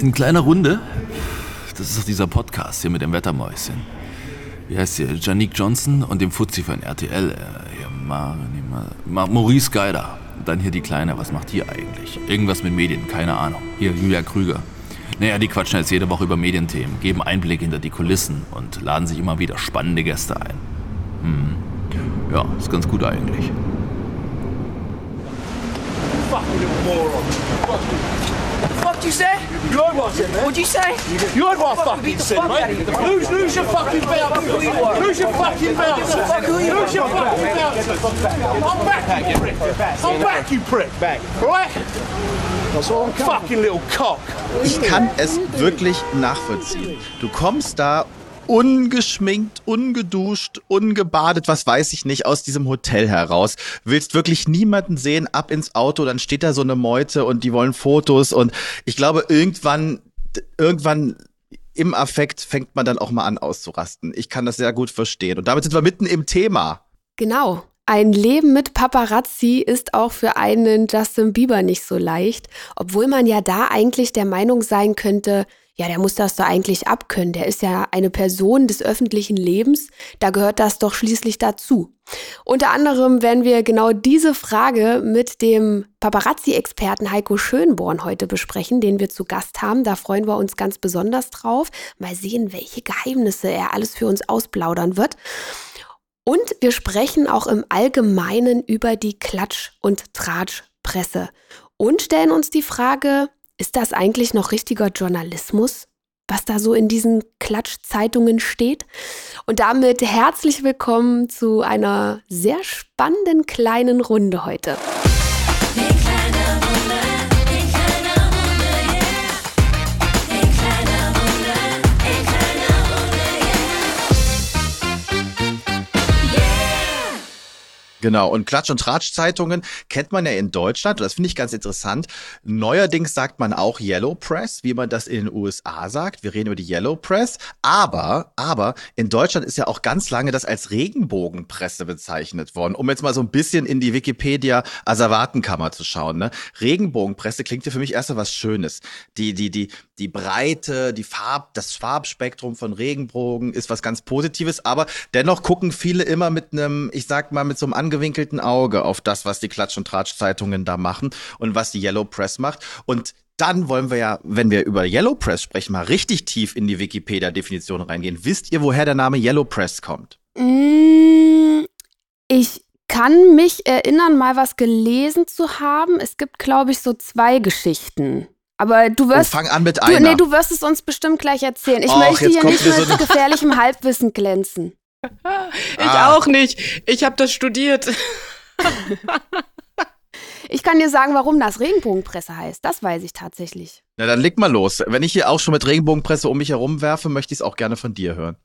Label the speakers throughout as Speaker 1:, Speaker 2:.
Speaker 1: In kleiner Runde. Das ist doch dieser Podcast hier mit dem Wettermäuschen. Wie heißt sie? Janique Johnson und dem Fuzzi von RTL. Ja, Ma, nee, Ma, Ma, Maurice Geider. Und dann hier die Kleine. Was macht die eigentlich? Irgendwas mit Medien, keine Ahnung. Hier, Julia Krüger. Naja, die quatschen jetzt jede Woche über Medienthemen, geben Einblick hinter die Kulissen und laden sich immer wieder spannende Gäste ein. Hm. Ja, ist ganz gut eigentlich.
Speaker 2: fucking little moron.
Speaker 3: What you say?
Speaker 2: You what I said, man?
Speaker 3: What'd you say?
Speaker 2: You heard what fucking said, mate. Lose, lose your fucking bounce. Lose your fucking bounce. Lose your fucking bounce. I'm back, you prick. I'm back, you prick. Back. Right? Fucking little cock.
Speaker 4: Ich kann es wirklich nachvollziehen. Du kommst da ungeschminkt, ungeduscht, ungebadet, was weiß ich nicht, aus diesem Hotel heraus. Willst wirklich niemanden sehen, ab ins Auto, dann steht da so eine Meute und die wollen Fotos und ich glaube, irgendwann, irgendwann im Affekt fängt man dann auch mal an auszurasten. Ich kann das sehr gut verstehen. Und damit sind wir mitten im Thema.
Speaker 5: Genau. Ein Leben mit Paparazzi ist auch für einen Justin Bieber nicht so leicht, obwohl man ja da eigentlich der Meinung sein könnte, ja, der muss das doch eigentlich abkönnen. Der ist ja eine Person des öffentlichen Lebens. Da gehört das doch schließlich dazu. Unter anderem werden wir genau diese Frage mit dem Paparazzi-Experten Heiko Schönborn heute besprechen, den wir zu Gast haben. Da freuen wir uns ganz besonders drauf. Mal sehen, welche Geheimnisse er alles für uns ausplaudern wird. Und wir sprechen auch im Allgemeinen über die Klatsch- und Tratschpresse und stellen uns die Frage, ist das eigentlich noch richtiger Journalismus, was da so in diesen Klatschzeitungen steht? Und damit herzlich willkommen zu einer sehr spannenden kleinen Runde heute.
Speaker 4: Genau, und Klatsch- und Tratsch-Zeitungen kennt man ja in Deutschland, und das finde ich ganz interessant. Neuerdings sagt man auch Yellow Press, wie man das in den USA sagt. Wir reden über die Yellow Press. Aber, aber in Deutschland ist ja auch ganz lange das als Regenbogenpresse bezeichnet worden, um jetzt mal so ein bisschen in die Wikipedia-Asservatenkammer zu schauen. Ne? Regenbogenpresse klingt ja für mich erst mal was Schönes. Die, die, die, die Breite, die Farb, das Farbspektrum von Regenbogen ist was ganz Positives, aber dennoch gucken viele immer mit einem, ich sag mal, mit so einem angewinkelten Auge auf das, was die Klatsch- und Tratsch-Zeitungen da machen und was die Yellow Press macht. Und dann wollen wir ja, wenn wir über Yellow Press sprechen, mal richtig tief in die Wikipedia-Definition reingehen. Wisst ihr, woher der Name Yellow Press kommt?
Speaker 5: Mm, Ich kann mich erinnern, mal was gelesen zu haben. Es gibt, glaube ich, so zwei Geschichten. Aber du
Speaker 4: Oh,
Speaker 5: wirst.
Speaker 4: fang an mit
Speaker 5: du,
Speaker 4: einer.
Speaker 5: nee, du wirst es uns bestimmt gleich erzählen. Ich
Speaker 4: Och,
Speaker 5: möchte hier nicht mit
Speaker 4: so
Speaker 5: gefährlichem Halbwissen glänzen.
Speaker 6: Ich
Speaker 4: Ah.
Speaker 6: auch nicht. Ich habe das studiert.
Speaker 5: Ich kann dir sagen, warum das Regenbogenpresse heißt. Das weiß ich tatsächlich.
Speaker 4: Na, dann leg mal los. Wenn ich hier auch schon mit Regenbogenpresse um mich herum werfe, möchte ich es auch gerne von dir hören.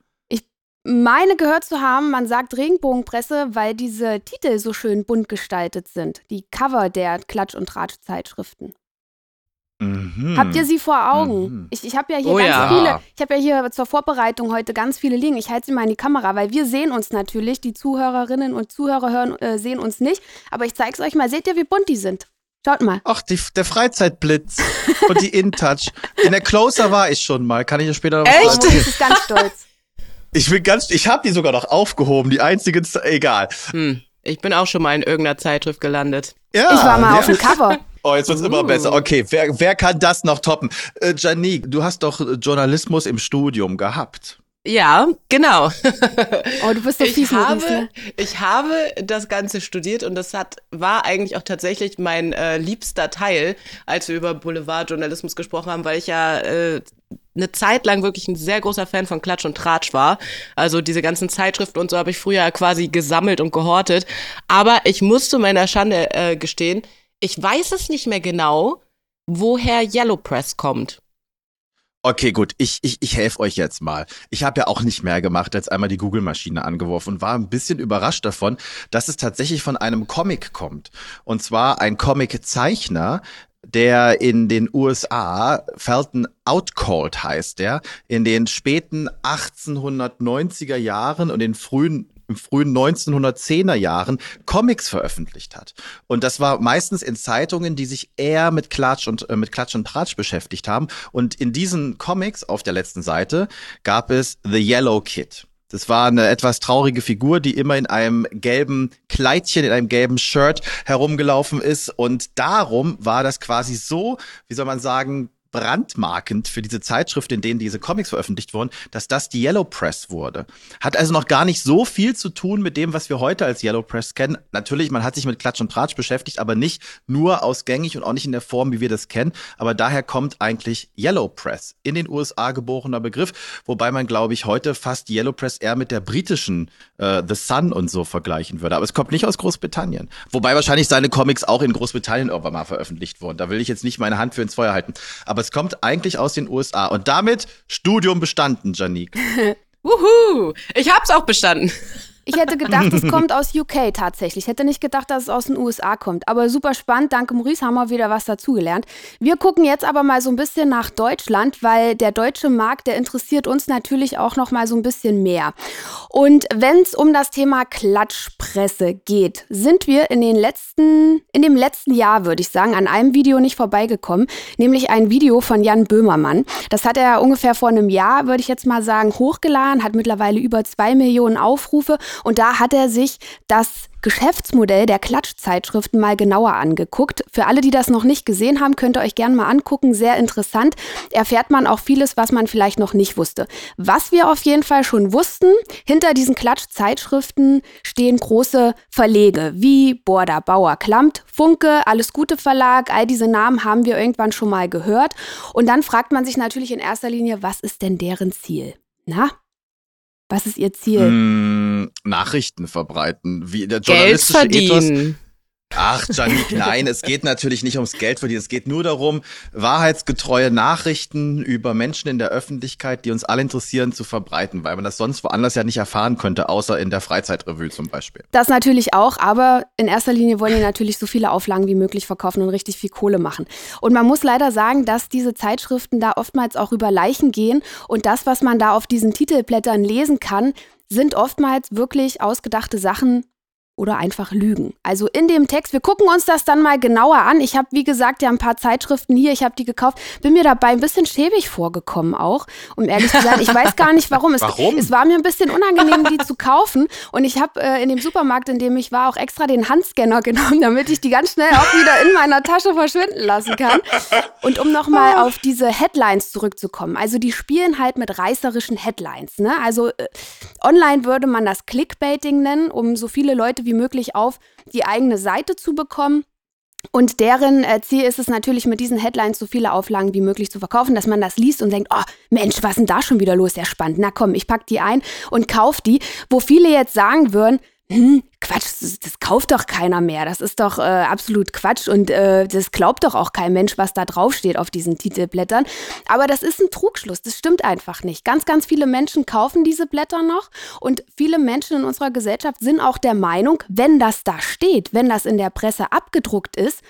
Speaker 5: Meine gehört zu haben, man sagt Regenbogenpresse, weil diese Titel so schön bunt gestaltet sind. Die Cover der Klatsch- und Tratsch-Zeitschriften.
Speaker 4: Mhm.
Speaker 5: Habt ihr sie vor Augen?
Speaker 4: Mhm.
Speaker 5: Ich, ich habe ja hier
Speaker 6: Oh
Speaker 5: ganz
Speaker 6: ja.
Speaker 5: viele, ich habe ja hier zur Vorbereitung heute ganz viele liegen. Ich halte sie mal in die Kamera, weil wir sehen uns natürlich. Die Zuhörerinnen und Zuhörer hören, äh, sehen uns nicht. Aber ich zeige es euch mal. Seht ihr, wie bunt die sind? Schaut mal.
Speaker 4: Ach, die, der Freizeitblitz und die InTouch. In der Closer war ich schon mal. Kann ich dir später noch
Speaker 6: Echt?
Speaker 5: Oh,
Speaker 4: erzählen?
Speaker 5: ich ist ganz stolz.
Speaker 4: Ich bin ganz, ich habe die sogar noch aufgehoben. Die einzige, egal.
Speaker 6: Hm. Ich bin auch schon mal in irgendeiner Zeitschrift gelandet.
Speaker 4: Ja,
Speaker 5: Ich war mal
Speaker 4: ja.
Speaker 5: auf dem Cover.
Speaker 4: Oh, jetzt wird's immer besser. Okay, wer, wer kann das noch toppen? Äh, Janique, du hast doch Journalismus im Studium gehabt.
Speaker 6: Ja, genau.
Speaker 5: Oh, du bist so
Speaker 6: ich habe,
Speaker 5: ne?
Speaker 6: ich habe das Ganze studiert und das hat, war eigentlich auch tatsächlich mein äh, liebster Teil, als wir über Boulevardjournalismus gesprochen haben, weil ich ja äh, eine Zeit lang wirklich ein sehr großer Fan von Klatsch und Tratsch war. Also diese ganzen Zeitschriften und so habe ich früher quasi gesammelt und gehortet. Aber ich muss zu meiner Schande äh, gestehen, ich weiß es nicht mehr genau, woher Yellow Press kommt.
Speaker 4: Okay, gut, ich, ich, ich helfe euch jetzt mal. Ich habe ja auch nicht mehr gemacht, als einmal die Google-Maschine angeworfen und war ein bisschen überrascht davon, dass es tatsächlich von einem Comic kommt. Und zwar ein Comic-Zeichner, der in den USA Felton Outcalled heißt der, in den späten 1890er Jahren und den frühen im frühen 1910er Jahren Comics veröffentlicht hat. Und das war meistens in Zeitungen, die sich eher mit Klatsch und äh, mit Klatsch und Tratsch beschäftigt haben. Und in diesen Comics auf der letzten Seite gab es The Yellow Kid. Das war eine etwas traurige Figur, die immer in einem gelben Kleidchen, in einem gelben Shirt herumgelaufen ist. Und darum war das quasi so, wie soll man sagen, brandmarkend für diese Zeitschrift, in denen diese Comics veröffentlicht wurden, dass das die Yellow Press wurde. Hat also noch gar nicht so viel zu tun mit dem, was wir heute als Yellow Press kennen. Natürlich, man hat sich mit Klatsch und Tratsch beschäftigt, aber nicht nur ausgängig und auch nicht in der Form, wie wir das kennen. Aber daher kommt eigentlich Yellow Press, in den USA geborener Begriff, wobei man, glaube ich, heute fast Yellow Press eher mit der britischen äh, The Sun und so vergleichen würde. Aber es kommt nicht aus Großbritannien. Wobei wahrscheinlich seine Comics auch in Großbritannien irgendwann mal veröffentlicht wurden. Da will ich jetzt nicht meine Hand für ins Feuer halten. Aber es kommt eigentlich aus den USA. Und damit Studium bestanden, Janik.
Speaker 6: Wuhu! Ich hab's auch bestanden.
Speaker 5: Ich hätte gedacht, es kommt aus UK tatsächlich. Ich hätte nicht gedacht, dass es aus den USA kommt. Aber super spannend. Danke, Maurice, haben wir wieder was dazugelernt. Wir gucken jetzt aber mal so ein bisschen nach Deutschland, weil der deutsche Markt, der interessiert uns natürlich auch noch mal so ein bisschen mehr. Und wenn es um das Thema Klatschpresse geht, sind wir in den letzten, in dem letzten Jahr, würde ich sagen, an einem Video nicht vorbeigekommen, nämlich ein Video von Jan Böhmermann. Das hat er ungefähr vor einem Jahr, würde ich jetzt mal sagen, hochgeladen, hat mittlerweile über zwei Millionen Aufrufe und da hat er sich das Geschäftsmodell der Klatschzeitschriften mal genauer angeguckt. Für alle, die das noch nicht gesehen haben, könnt ihr euch gerne mal angucken. Sehr interessant. Erfährt man auch vieles, was man vielleicht noch nicht wusste. Was wir auf jeden Fall schon wussten, hinter diesen Klatschzeitschriften stehen große Verlege wie Border, Bauer, Klammt, Funke, Alles Gute Verlag. All diese Namen haben wir irgendwann schon mal gehört. Und dann fragt man sich natürlich in erster Linie, was ist denn deren Ziel? Na, was ist Ihr Ziel?
Speaker 4: Mm, Nachrichten verbreiten. Wie der
Speaker 6: Geld
Speaker 4: journalistische
Speaker 6: verdienen.
Speaker 4: Ethos. Ach, Janik, nein, es geht natürlich nicht ums Geld verdienen. Es geht nur darum, wahrheitsgetreue Nachrichten über Menschen in der Öffentlichkeit, die uns alle interessieren, zu verbreiten, weil man das sonst woanders ja nicht erfahren könnte, außer in der Freizeitrevue zum Beispiel.
Speaker 5: Das natürlich auch, aber in erster Linie wollen die natürlich so viele Auflagen wie möglich verkaufen und richtig viel Kohle machen. Und man muss leider sagen, dass diese Zeitschriften da oftmals auch über Leichen gehen und das, was man da auf diesen Titelblättern lesen kann, sind oftmals wirklich ausgedachte Sachen oder einfach Lügen. Also in dem Text, wir gucken uns das dann mal genauer an. Ich habe, wie gesagt, ja ein paar Zeitschriften hier, ich habe die gekauft, bin mir dabei ein bisschen schäbig vorgekommen auch, um ehrlich zu sein. Ich weiß gar nicht warum. Es,
Speaker 4: Warum?
Speaker 5: es war mir ein bisschen unangenehm, die zu kaufen und ich habe äh, in dem Supermarkt, in dem ich war, auch extra den Handscanner genommen, damit ich die ganz schnell auch wieder in meiner Tasche verschwinden lassen kann. Und um nochmal auf diese Headlines zurückzukommen. Also die spielen halt mit reißerischen Headlines. Ne? Also äh, online würde man das Clickbaiting nennen, um so viele Leute wie möglich auf die eigene Seite zu bekommen. Und deren äh, Ziel ist es natürlich, mit diesen Headlines so viele Auflagen wie möglich zu verkaufen, dass man das liest und denkt, oh Mensch, was ist denn da schon wieder los? Sehr spannend. Na komm, ich pack die ein und kauf die. Wo viele jetzt sagen würden, hm, Quatsch, das, das kauft doch keiner mehr. Das ist doch äh, absolut Quatsch und äh, das glaubt doch auch kein Mensch, was da draufsteht auf diesen Titelblättern. Aber das ist ein Trugschluss, das stimmt einfach nicht. Ganz, ganz viele Menschen kaufen diese Blätter noch und viele Menschen in unserer Gesellschaft sind auch der Meinung, wenn das da steht, wenn das in der Presse abgedruckt ist,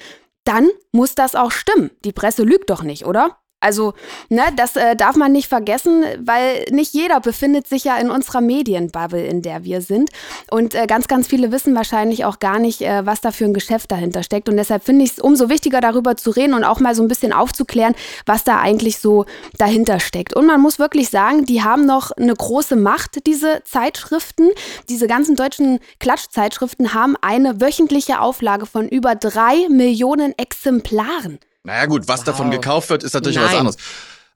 Speaker 5: dann muss das auch stimmen. Die Presse lügt doch nicht, oder? Also, ne, das äh, darf man nicht vergessen, weil nicht jeder befindet sich ja in unserer Medienbubble, in der wir sind. Und äh, ganz, ganz viele wissen wahrscheinlich auch gar nicht, äh, was da für ein Geschäft dahinter steckt. Und deshalb finde ich es umso wichtiger, darüber zu reden und auch mal so ein bisschen aufzuklären, was da eigentlich so dahinter steckt. Und man muss wirklich sagen, die haben noch eine große Macht, diese Zeitschriften. Diese ganzen deutschen Klatschzeitschriften haben eine wöchentliche Auflage von über drei Millionen Exemplaren.
Speaker 4: Naja gut, was davon
Speaker 6: Wow.
Speaker 4: gekauft wird, ist natürlich was
Speaker 6: Nein.
Speaker 4: anderes.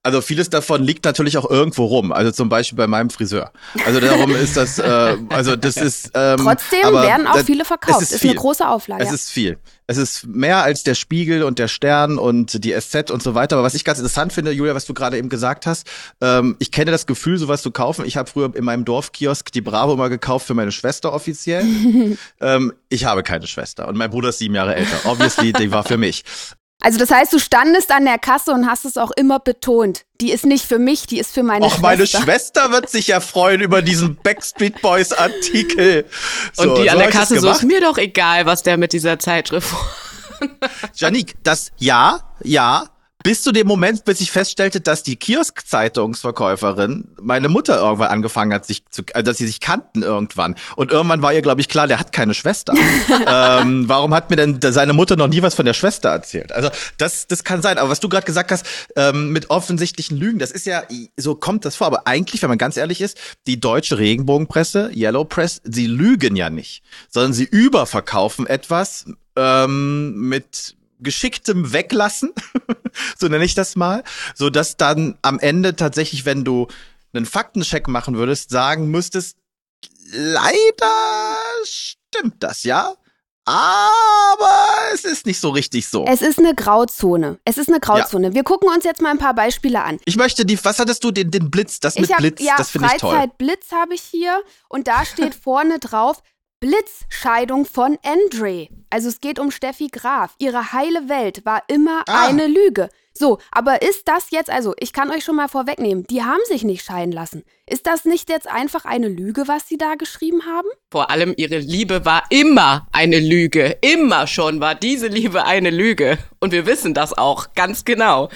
Speaker 4: Also vieles davon liegt natürlich auch irgendwo rum. Also zum Beispiel bei meinem Friseur. Also darum ist das, äh, also das ist. Ähm,
Speaker 5: Trotzdem werden auch
Speaker 4: das-
Speaker 5: viele verkauft.
Speaker 4: Es
Speaker 5: Ist,
Speaker 4: ist,
Speaker 5: eine große Auflage.
Speaker 4: Es ist viel. Es ist mehr als der Spiegel und der Stern und die SZ und so weiter. Aber was ich ganz interessant finde, Julia, was du gerade eben gesagt hast, ähm, ich kenne das Gefühl, sowas zu kaufen. Ich habe früher in meinem Dorfkiosk die Bravo mal gekauft für meine Schwester offiziell. ähm, ich habe keine Schwester und mein Bruder ist sieben Jahre älter. Obviously, die war für mich.
Speaker 5: Also das heißt, du standest an der Kasse und hast es auch immer betont. Die ist nicht für mich, die ist für meine
Speaker 4: Och,
Speaker 5: Schwester.
Speaker 4: meine Schwester wird sich ja freuen über diesen Backstreet Boys Artikel. So,
Speaker 6: Und die
Speaker 4: so
Speaker 6: an der Kasse so, ist mir doch egal, was der mit dieser Zeitschrift
Speaker 4: Janik, das ja, ja, Bis zu dem Moment, bis ich feststellte, dass die Kiosk-Zeitungsverkäuferin meine Mutter irgendwann angefangen hat, sich zu, äh, dass sie sich kannten irgendwann. Und irgendwann war ihr, glaube ich, klar, der hat keine Schwester. ähm, warum hat mir denn seine Mutter noch nie was von der Schwester erzählt? Also das, das kann sein. Aber was du gerade gesagt hast, ähm, mit offensichtlichen Lügen, das ist ja, so kommt das vor. Aber eigentlich, wenn man ganz ehrlich ist, die deutsche Regenbogenpresse, Yellow Press, sie lügen ja nicht, sondern sie überverkaufen etwas ähm, mit geschicktem Weglassen, so nenne ich das mal, so dass dann am Ende tatsächlich, wenn du einen Faktencheck machen würdest, sagen müsstest, leider stimmt das, ja? Aber es ist nicht so richtig so.
Speaker 5: Es ist eine Grauzone. Es ist eine Grauzone. Ja. Wir gucken uns jetzt mal ein paar Beispiele an.
Speaker 4: Ich möchte die, was hattest du, den, den Blitz, das mit
Speaker 5: hab,
Speaker 4: Blitz,
Speaker 5: ja,
Speaker 4: das finde ich toll.
Speaker 5: Freizeit Blitz habe ich hier und da steht vorne drauf, Blitzscheidung von Andre. Also es geht um Steffi Graf. Ihre heile Welt war immer ah. eine Lüge. So, aber ist das jetzt, also ich kann euch schon mal vorwegnehmen, die haben sich nicht scheiden lassen. Ist das nicht jetzt einfach eine Lüge, was sie da geschrieben haben?
Speaker 6: Vor allem ihre Liebe war immer eine Lüge. Immer schon war diese Liebe eine Lüge. Und wir wissen das auch ganz genau.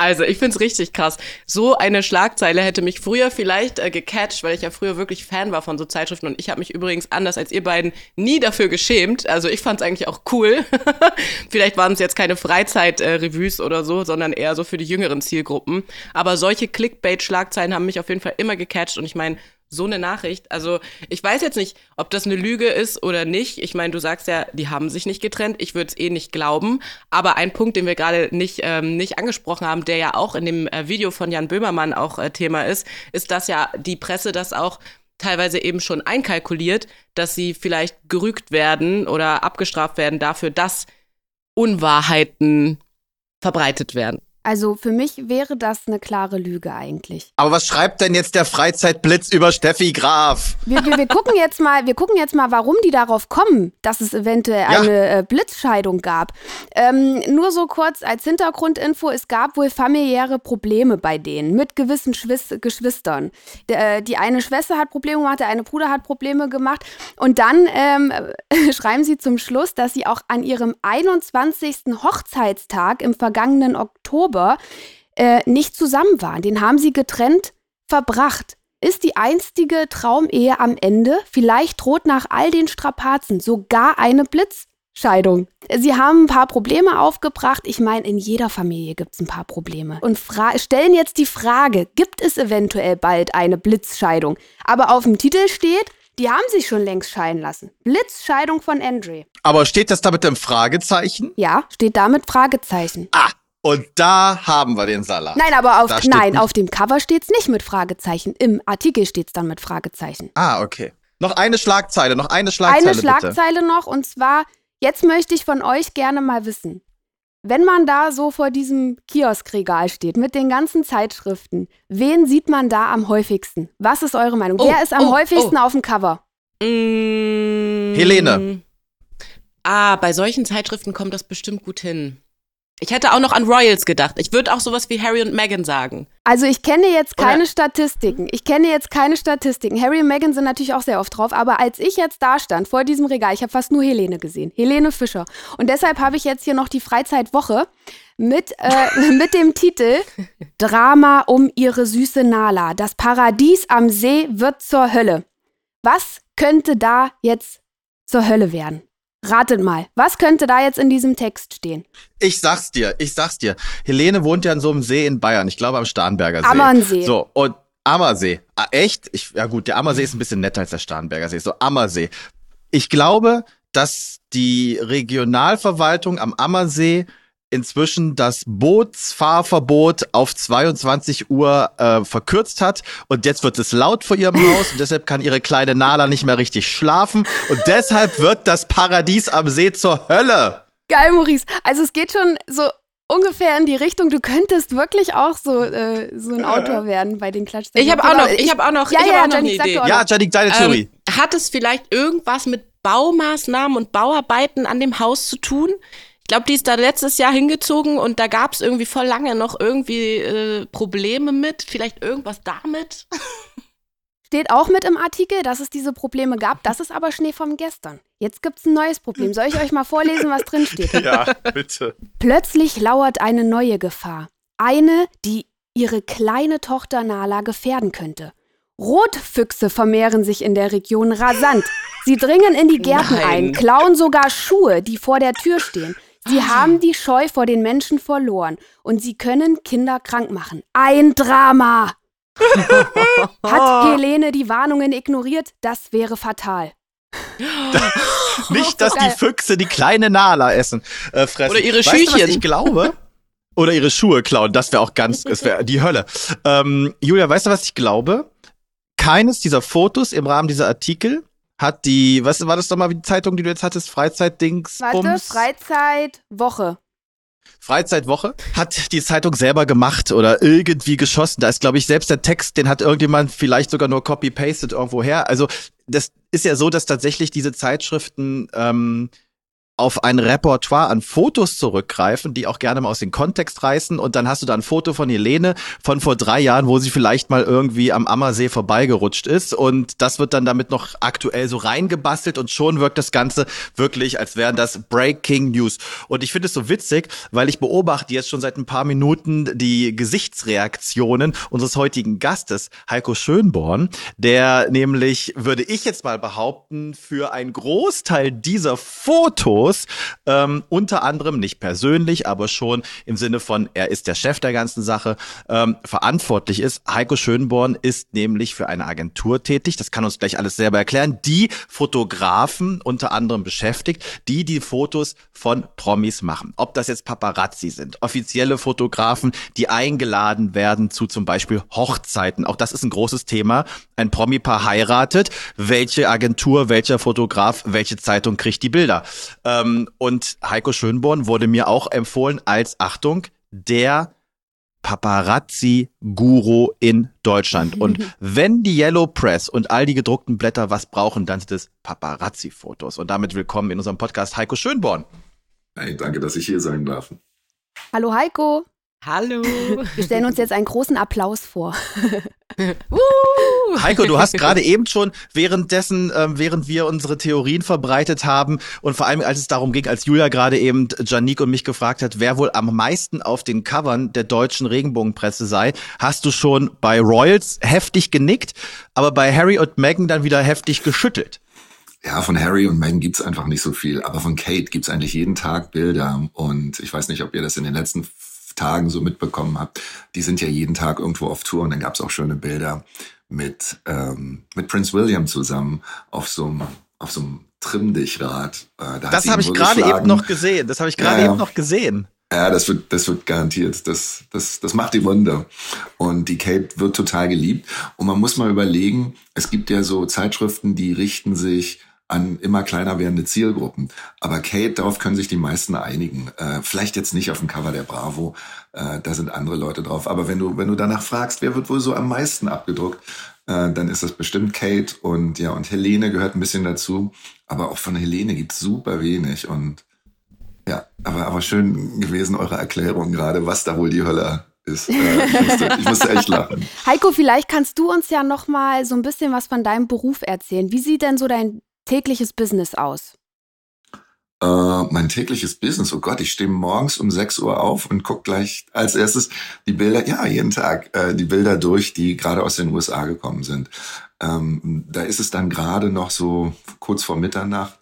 Speaker 6: Also, ich find's richtig krass. So eine Schlagzeile hätte mich früher vielleicht äh, gecatcht, weil ich ja früher wirklich Fan war von so Zeitschriften. Und ich habe mich übrigens anders als ihr beiden nie dafür geschämt. Also, ich fand's eigentlich auch cool. vielleicht waren es jetzt keine Freizeit-Revues äh, oder so, sondern eher so für die jüngeren Zielgruppen. Aber solche Clickbait-Schlagzeilen haben mich auf jeden Fall immer gecatcht. Und ich meine, so eine Nachricht. Also ich weiß jetzt nicht, ob das eine Lüge ist oder nicht. Ich meine, du sagst ja, die haben sich nicht getrennt. Ich würde es eh nicht glauben. Aber ein Punkt, den wir gerade nicht, ähm, nicht angesprochen haben, der ja auch in dem äh, Video von Jan Böhmermann auch äh, Thema ist, ist, dass ja die Presse das auch teilweise eben schon einkalkuliert, dass sie vielleicht gerügt werden oder abgestraft werden dafür, dass Unwahrheiten verbreitet werden.
Speaker 5: Also für mich wäre das eine klare Lüge eigentlich.
Speaker 4: Aber was schreibt denn jetzt der Freizeitblitz über Steffi Graf?
Speaker 5: Wir, wir, wir gucken jetzt mal, wir gucken jetzt mal, warum die darauf kommen, dass es eventuell ja. eine äh, Blitzscheidung gab. Ähm, nur so kurz als Hintergrundinfo: Es gab wohl familiäre Probleme bei denen mit gewissen Schwiss Geschwistern. Der, äh, die eine Schwester hat Probleme gemacht, der eine Bruder hat Probleme gemacht. Und dann ähm, schreiben sie zum Schluss, dass sie auch an ihrem 21. Hochzeitstag im vergangenen Oktober Oktober äh, nicht zusammen waren. Den haben sie getrennt verbracht. Ist die einstige Traumehe am Ende? Vielleicht droht nach all den Strapazen sogar eine Blitzscheidung. Sie haben ein paar Probleme aufgebracht. Ich meine, in jeder Familie gibt es ein paar Probleme. Und stellen jetzt die Frage, gibt es eventuell bald eine Blitzscheidung? Aber auf dem Titel steht, die haben sich schon längst scheiden lassen. Blitzscheidung von Andre.
Speaker 4: Aber steht das da mit dem Fragezeichen?
Speaker 5: Ja, steht da mit Fragezeichen.
Speaker 4: Ah, und da haben wir den Salat.
Speaker 5: Nein, aber auf, nein, auf dem Cover steht es nicht mit Fragezeichen. Im Artikel steht es dann mit Fragezeichen.
Speaker 4: Ah, okay. Noch eine Schlagzeile, noch eine Schlagzeile.
Speaker 5: Eine Schlagzeile
Speaker 4: bitte.
Speaker 5: noch und zwar, jetzt möchte ich von euch gerne mal wissen. Wenn man da so vor diesem Kioskregal steht mit den ganzen Zeitschriften, wen sieht man da am häufigsten? Was ist eure Meinung? Oh, Wer ist am oh, häufigsten oh. auf dem Cover?
Speaker 6: Mmh.
Speaker 4: Helene.
Speaker 6: Ah, bei solchen Zeitschriften kommt das bestimmt gut hin. Ich hätte auch noch an Royals gedacht. Ich würde auch sowas wie Harry und Meghan sagen.
Speaker 5: Also ich kenne jetzt keine Oder? Statistiken. Ich kenne jetzt keine Statistiken. Harry und Meghan sind natürlich auch sehr oft drauf, aber als ich jetzt da stand vor diesem Regal, ich habe fast nur Helene gesehen. Helene Fischer. Und deshalb habe ich jetzt hier noch die Freizeitwoche mit, äh, mit dem Titel Drama um ihre süße Nala. Das Paradies am See wird zur Hölle. Was könnte da jetzt zur Hölle werden? Ratet mal, was könnte da jetzt in diesem Text stehen?
Speaker 4: Ich sag's dir, ich sag's dir. Helene wohnt ja an so einem See in Bayern, ich glaube am Starnberger See.
Speaker 5: Ammersee.
Speaker 4: So, und Ammersee. Ah, echt? Ich, ja gut, der Ammersee ist ein bisschen netter als der Starnberger See. So, Ammersee. Ich glaube, dass die Regionalverwaltung am Ammersee inzwischen das Bootsfahrverbot auf 22 Uhr äh, verkürzt hat und jetzt wird es laut vor ihrem Haus und deshalb kann ihre kleine Nala nicht mehr richtig schlafen und deshalb wird das Paradies am See zur Hölle.
Speaker 5: Geil, Maurice. Also es geht schon so ungefähr in die Richtung. Du könntest wirklich auch so, äh, so ein Autor werden bei den Klatsch.
Speaker 6: Ich habe auch noch, ich habe auch noch,
Speaker 5: ja,
Speaker 6: ich
Speaker 5: ja,
Speaker 6: auch
Speaker 5: noch eine Idee.
Speaker 4: Ja, Janik, deine Theorie.
Speaker 6: Ähm, hat es vielleicht irgendwas mit Baumaßnahmen und Bauarbeiten an dem Haus zu tun? Glaube, die ist da letztes Jahr hingezogen und da gab es irgendwie voll lange noch irgendwie äh, Probleme mit. Vielleicht irgendwas damit.
Speaker 5: Steht auch mit im Artikel, dass es diese Probleme gab. Das ist aber Schnee vom gestern. Jetzt gibt es ein neues Problem. Soll ich euch mal vorlesen, was drin steht?
Speaker 4: Ja, bitte.
Speaker 5: Plötzlich lauert eine neue Gefahr. Eine, die ihre kleine Tochter Nala gefährden könnte. Rotfüchse vermehren sich in der Region rasant. Sie dringen in die Gärten
Speaker 6: Nein.
Speaker 5: ein, klauen sogar Schuhe, die vor der Tür stehen. Sie haben die Scheu vor den Menschen verloren und sie können Kinder krank machen. Ein Drama! Hat Helene die Warnungen ignoriert? Das wäre fatal.
Speaker 4: Nicht, dass die. Füchse die kleine Nala essen, äh, fressen.
Speaker 6: Oder ihre
Speaker 4: weißt Du, was
Speaker 6: Schüchchen.
Speaker 4: ich glaube? Oder ihre Schuhe klauen. Das wäre auch ganz, das wäre die Hölle. Ähm, Julia, weißt du, was ich glaube? Keines dieser Fotos im Rahmen dieser Artikel hat die, was war das doch mal die Zeitung, die du jetzt hattest? Freizeitdings.
Speaker 5: Warte,
Speaker 4: Bums?
Speaker 5: Freizeit, Woche.
Speaker 4: Freizeitwoche hat die Zeitung selber gemacht oder irgendwie geschossen. Da ist, glaube ich, selbst der Text, den hat irgendjemand vielleicht sogar nur copy-pasted irgendwo her. Also das ist ja so, dass tatsächlich diese Zeitschriften ähm, auf ein Repertoire an Fotos zurückgreifen, die auch gerne mal aus dem Kontext reißen. Und dann hast du da ein Foto von Helene von vor drei Jahren, wo sie vielleicht mal irgendwie am Ammersee vorbeigerutscht ist. Und das wird dann damit noch aktuell so reingebastelt und schon wirkt das Ganze wirklich, als wären das Breaking News. Und ich finde es so witzig, weil ich beobachte jetzt schon seit ein paar Minuten die Gesichtsreaktionen unseres heutigen Gastes, Heiko Schönborn, der nämlich, würde ich jetzt mal behaupten, für einen Großteil dieser Fotos ähm, unter anderem nicht persönlich, aber schon im Sinne von, er ist der Chef der ganzen Sache, ähm, verantwortlich ist. Heiko Schönborn ist nämlich für eine Agentur tätig, das kann uns gleich alles selber erklären, die Fotografen unter anderem beschäftigt, die die Fotos von Promis machen. Ob das jetzt Paparazzi sind, offizielle Fotografen, die eingeladen werden zu zum Beispiel Hochzeiten. Auch das ist ein großes Thema. Ein Promi-Paar heiratet. Welche Agentur, welcher Fotograf, welche Zeitung kriegt die Bilder? Ähm, und Heiko Schönborn wurde mir auch empfohlen als, Achtung, der Paparazzi-Guru in Deutschland. Und wenn die Yellow Press und all die gedruckten Blätter was brauchen, dann sind es Paparazzi-Fotos. Und damit willkommen in unserem Podcast Heiko Schönborn.
Speaker 7: Hey, danke, dass ich hier sein darf.
Speaker 5: Hallo Heiko.
Speaker 6: Hallo.
Speaker 5: Wir stellen uns jetzt einen großen Applaus vor.
Speaker 4: Heiko, du hast gerade eben schon währenddessen, ähm, während wir unsere Theorien verbreitet haben und vor allem als es darum ging, als Julia gerade eben Janik und mich gefragt hat, wer wohl am meisten auf den Covern der deutschen Regenbogenpresse sei, hast du schon bei Royals heftig genickt, aber bei Harry und Meghan dann wieder heftig geschüttelt.
Speaker 7: Ja, von Harry und Meghan gibt's einfach nicht so viel, aber von Kate gibt's eigentlich jeden Tag Bilder und ich weiß nicht, ob ihr das in den letzten Tagen so mitbekommen habt. Die sind ja jeden Tag irgendwo auf Tour und dann gab's auch schöne Bilder mit ähm, mit Prince William zusammen auf so einem auf so einem Trimm-dich-Rad. Äh, da
Speaker 4: Das habe ich gerade eben noch gesehen. Das habe ich gerade
Speaker 7: Ja, ja.
Speaker 4: eben noch gesehen.
Speaker 7: Ja, das wird, das wird garantiert. Das, das, das macht die Wunder. Und die Kate wird total geliebt. Und man muss mal überlegen, es gibt ja so Zeitschriften, die richten sich an immer kleiner werdende Zielgruppen. Aber Kate, darauf können sich die meisten einigen. Äh, vielleicht jetzt nicht auf dem Cover der Bravo, äh, da sind andere Leute drauf. Aber wenn du, wenn du danach fragst, wer wird wohl so am meisten abgedruckt, äh, dann ist das bestimmt Kate und ja, und Helene gehört ein bisschen dazu. Aber auch von Helene gibt's super wenig und ja, aber, aber schön gewesen, eure Erklärung gerade, was da wohl die Hölle ist. Äh, ich, musste, ich musste echt lachen.
Speaker 5: Heiko, vielleicht kannst du uns ja noch mal so ein bisschen was von deinem Beruf erzählen. Wie sieht denn so dein tägliches Business aus?
Speaker 7: Äh, mein tägliches Business, oh Gott, ich stehe morgens um 6 Uhr auf und guck gleich als erstes die Bilder, ja, jeden Tag, äh, die Bilder durch, die gerade aus den USA gekommen sind. Ähm, da ist es dann gerade noch so kurz vor Mitternacht,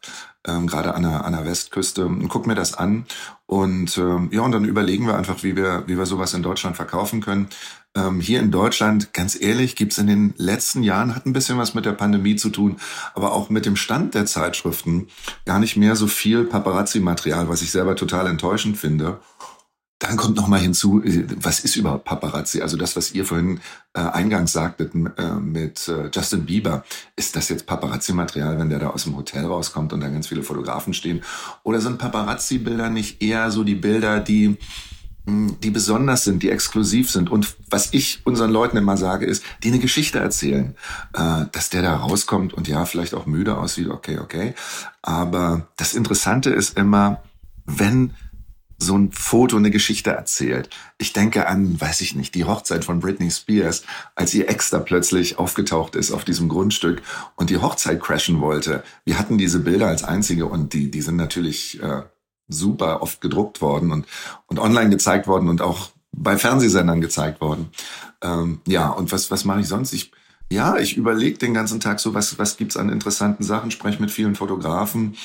Speaker 7: ähm, gerade an der, an der Westküste, guck mir das an und ähm, ja, und dann überlegen wir einfach, wie wir, wie wir sowas in Deutschland verkaufen können. Ähm, hier in Deutschland, ganz ehrlich, gibt's in den letzten Jahren, hat ein bisschen was mit der Pandemie zu tun, aber auch mit dem Stand der Zeitschriften gar nicht mehr so viel Paparazzi-Material, was ich selber total enttäuschend finde. Dann kommt noch mal hinzu, äh, was ist überhaupt Paparazzi? Also das, was ihr vorhin äh, eingangs sagtet äh, mit äh, Justin Bieber, ist das jetzt Paparazzi-Material, wenn der da aus dem Hotel rauskommt und da ganz viele Fotografen stehen? Oder sind Paparazzi-Bilder nicht eher so die Bilder, die die besonders sind, die exklusiv sind und was ich unseren Leuten immer sage, ist, die eine Geschichte erzählen, äh, dass der da rauskommt und ja, vielleicht auch müde aussieht, okay, okay. Aber das Interessante ist immer, wenn so ein Foto eine Geschichte erzählt. Ich denke an, weiß ich nicht, die Hochzeit von Britney Spears, als ihr Ex da plötzlich aufgetaucht ist auf diesem Grundstück und die Hochzeit crashen wollte. Wir hatten diese Bilder als einzige und die, die sind natürlich äh, super oft gedruckt worden und, und online gezeigt worden und auch bei Fernsehsendern gezeigt worden. Ähm, ja, und was, was mache ich sonst? Ich, ja, ich überlege den ganzen Tag so, was, was gibt's an interessanten Sachen, spreche mit vielen Fotografen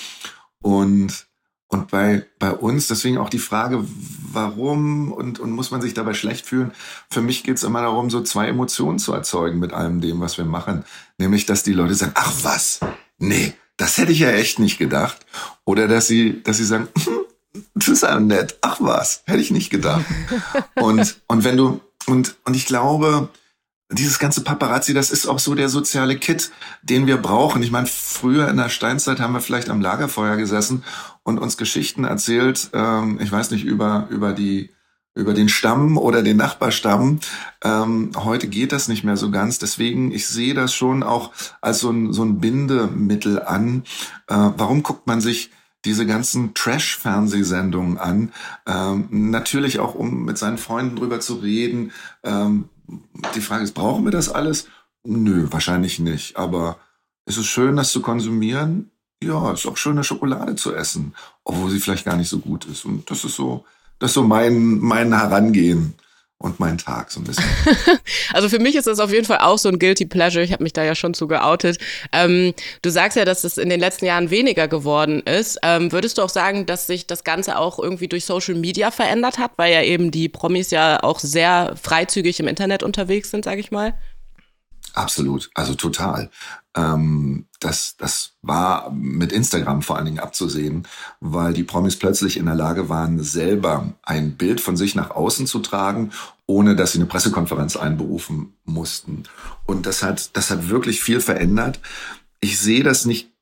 Speaker 7: und und bei, bei uns, deswegen auch die Frage, warum und, und muss man sich dabei schlecht fühlen? Für mich geht es immer darum, so zwei Emotionen zu erzeugen mit allem dem, was wir machen. Nämlich, dass die Leute sagen, ach was, nee, das hätte ich ja echt nicht gedacht. Oder dass sie, dass sie sagen, das ist ja nett, ach was, hätte ich nicht gedacht. und, und wenn du, und, und ich glaube, dieses ganze Paparazzi, das ist auch so der soziale Kit, den wir brauchen. Ich meine, früher in der Steinzeit haben wir vielleicht am Lagerfeuer gesessen und uns Geschichten erzählt, ähm, ich weiß nicht, über, über die, über den Stamm oder den Nachbarstamm. Ähm, heute geht das nicht mehr so ganz. Deswegen, ich sehe das schon auch als so ein, so ein Bindemittel an. Äh, warum guckt man sich diese ganzen Trash-Fernsehsendungen an? Ähm, natürlich auch, um mit seinen Freunden drüber zu reden. Ähm, die Frage ist, brauchen wir das alles? Nö, wahrscheinlich nicht. Aber ist es schön, das zu konsumieren? Ja, ist auch schön, eine Schokolade zu essen, obwohl sie vielleicht gar nicht so gut ist. Und das ist so, das ist so mein, mein Herangehen und mein Tag so ein bisschen.
Speaker 6: also für mich ist das auf jeden Fall auch so ein guilty pleasure. Ich habe mich da ja schon zu geoutet. Ähm, du sagst ja, dass es in den letzten Jahren weniger geworden ist. Ähm, würdest du auch sagen, dass sich das Ganze auch irgendwie durch Social Media verändert hat, weil ja eben die Promis ja auch sehr freizügig im Internet unterwegs sind, sage ich mal?
Speaker 7: Absolut, also total. Ähm, das, das war mit Instagram vor allen Dingen abzusehen, weil die Promis plötzlich in der Lage waren, selber ein Bild von sich nach außen zu tragen, ohne dass sie eine Pressekonferenz einberufen mussten. Und das hat, das hat wirklich viel verändert. Ich sehe das nicht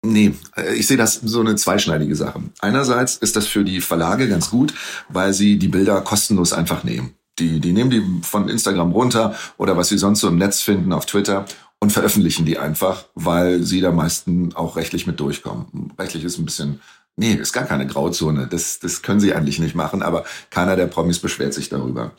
Speaker 7: Nee, ich sehe das so eine zweischneidige Sache. Einerseits ist das für die Verlage ganz gut, weil sie die Bilder kostenlos einfach nehmen. Die, die nehmen die von Instagram runter oder was sie sonst so im Netz finden auf Twitter und veröffentlichen die einfach, weil sie da meisten auch rechtlich mit durchkommen. Rechtlich ist ein bisschen, nee, ist gar keine Grauzone. Das, das können sie eigentlich nicht machen, aber keiner der Promis beschwert sich darüber.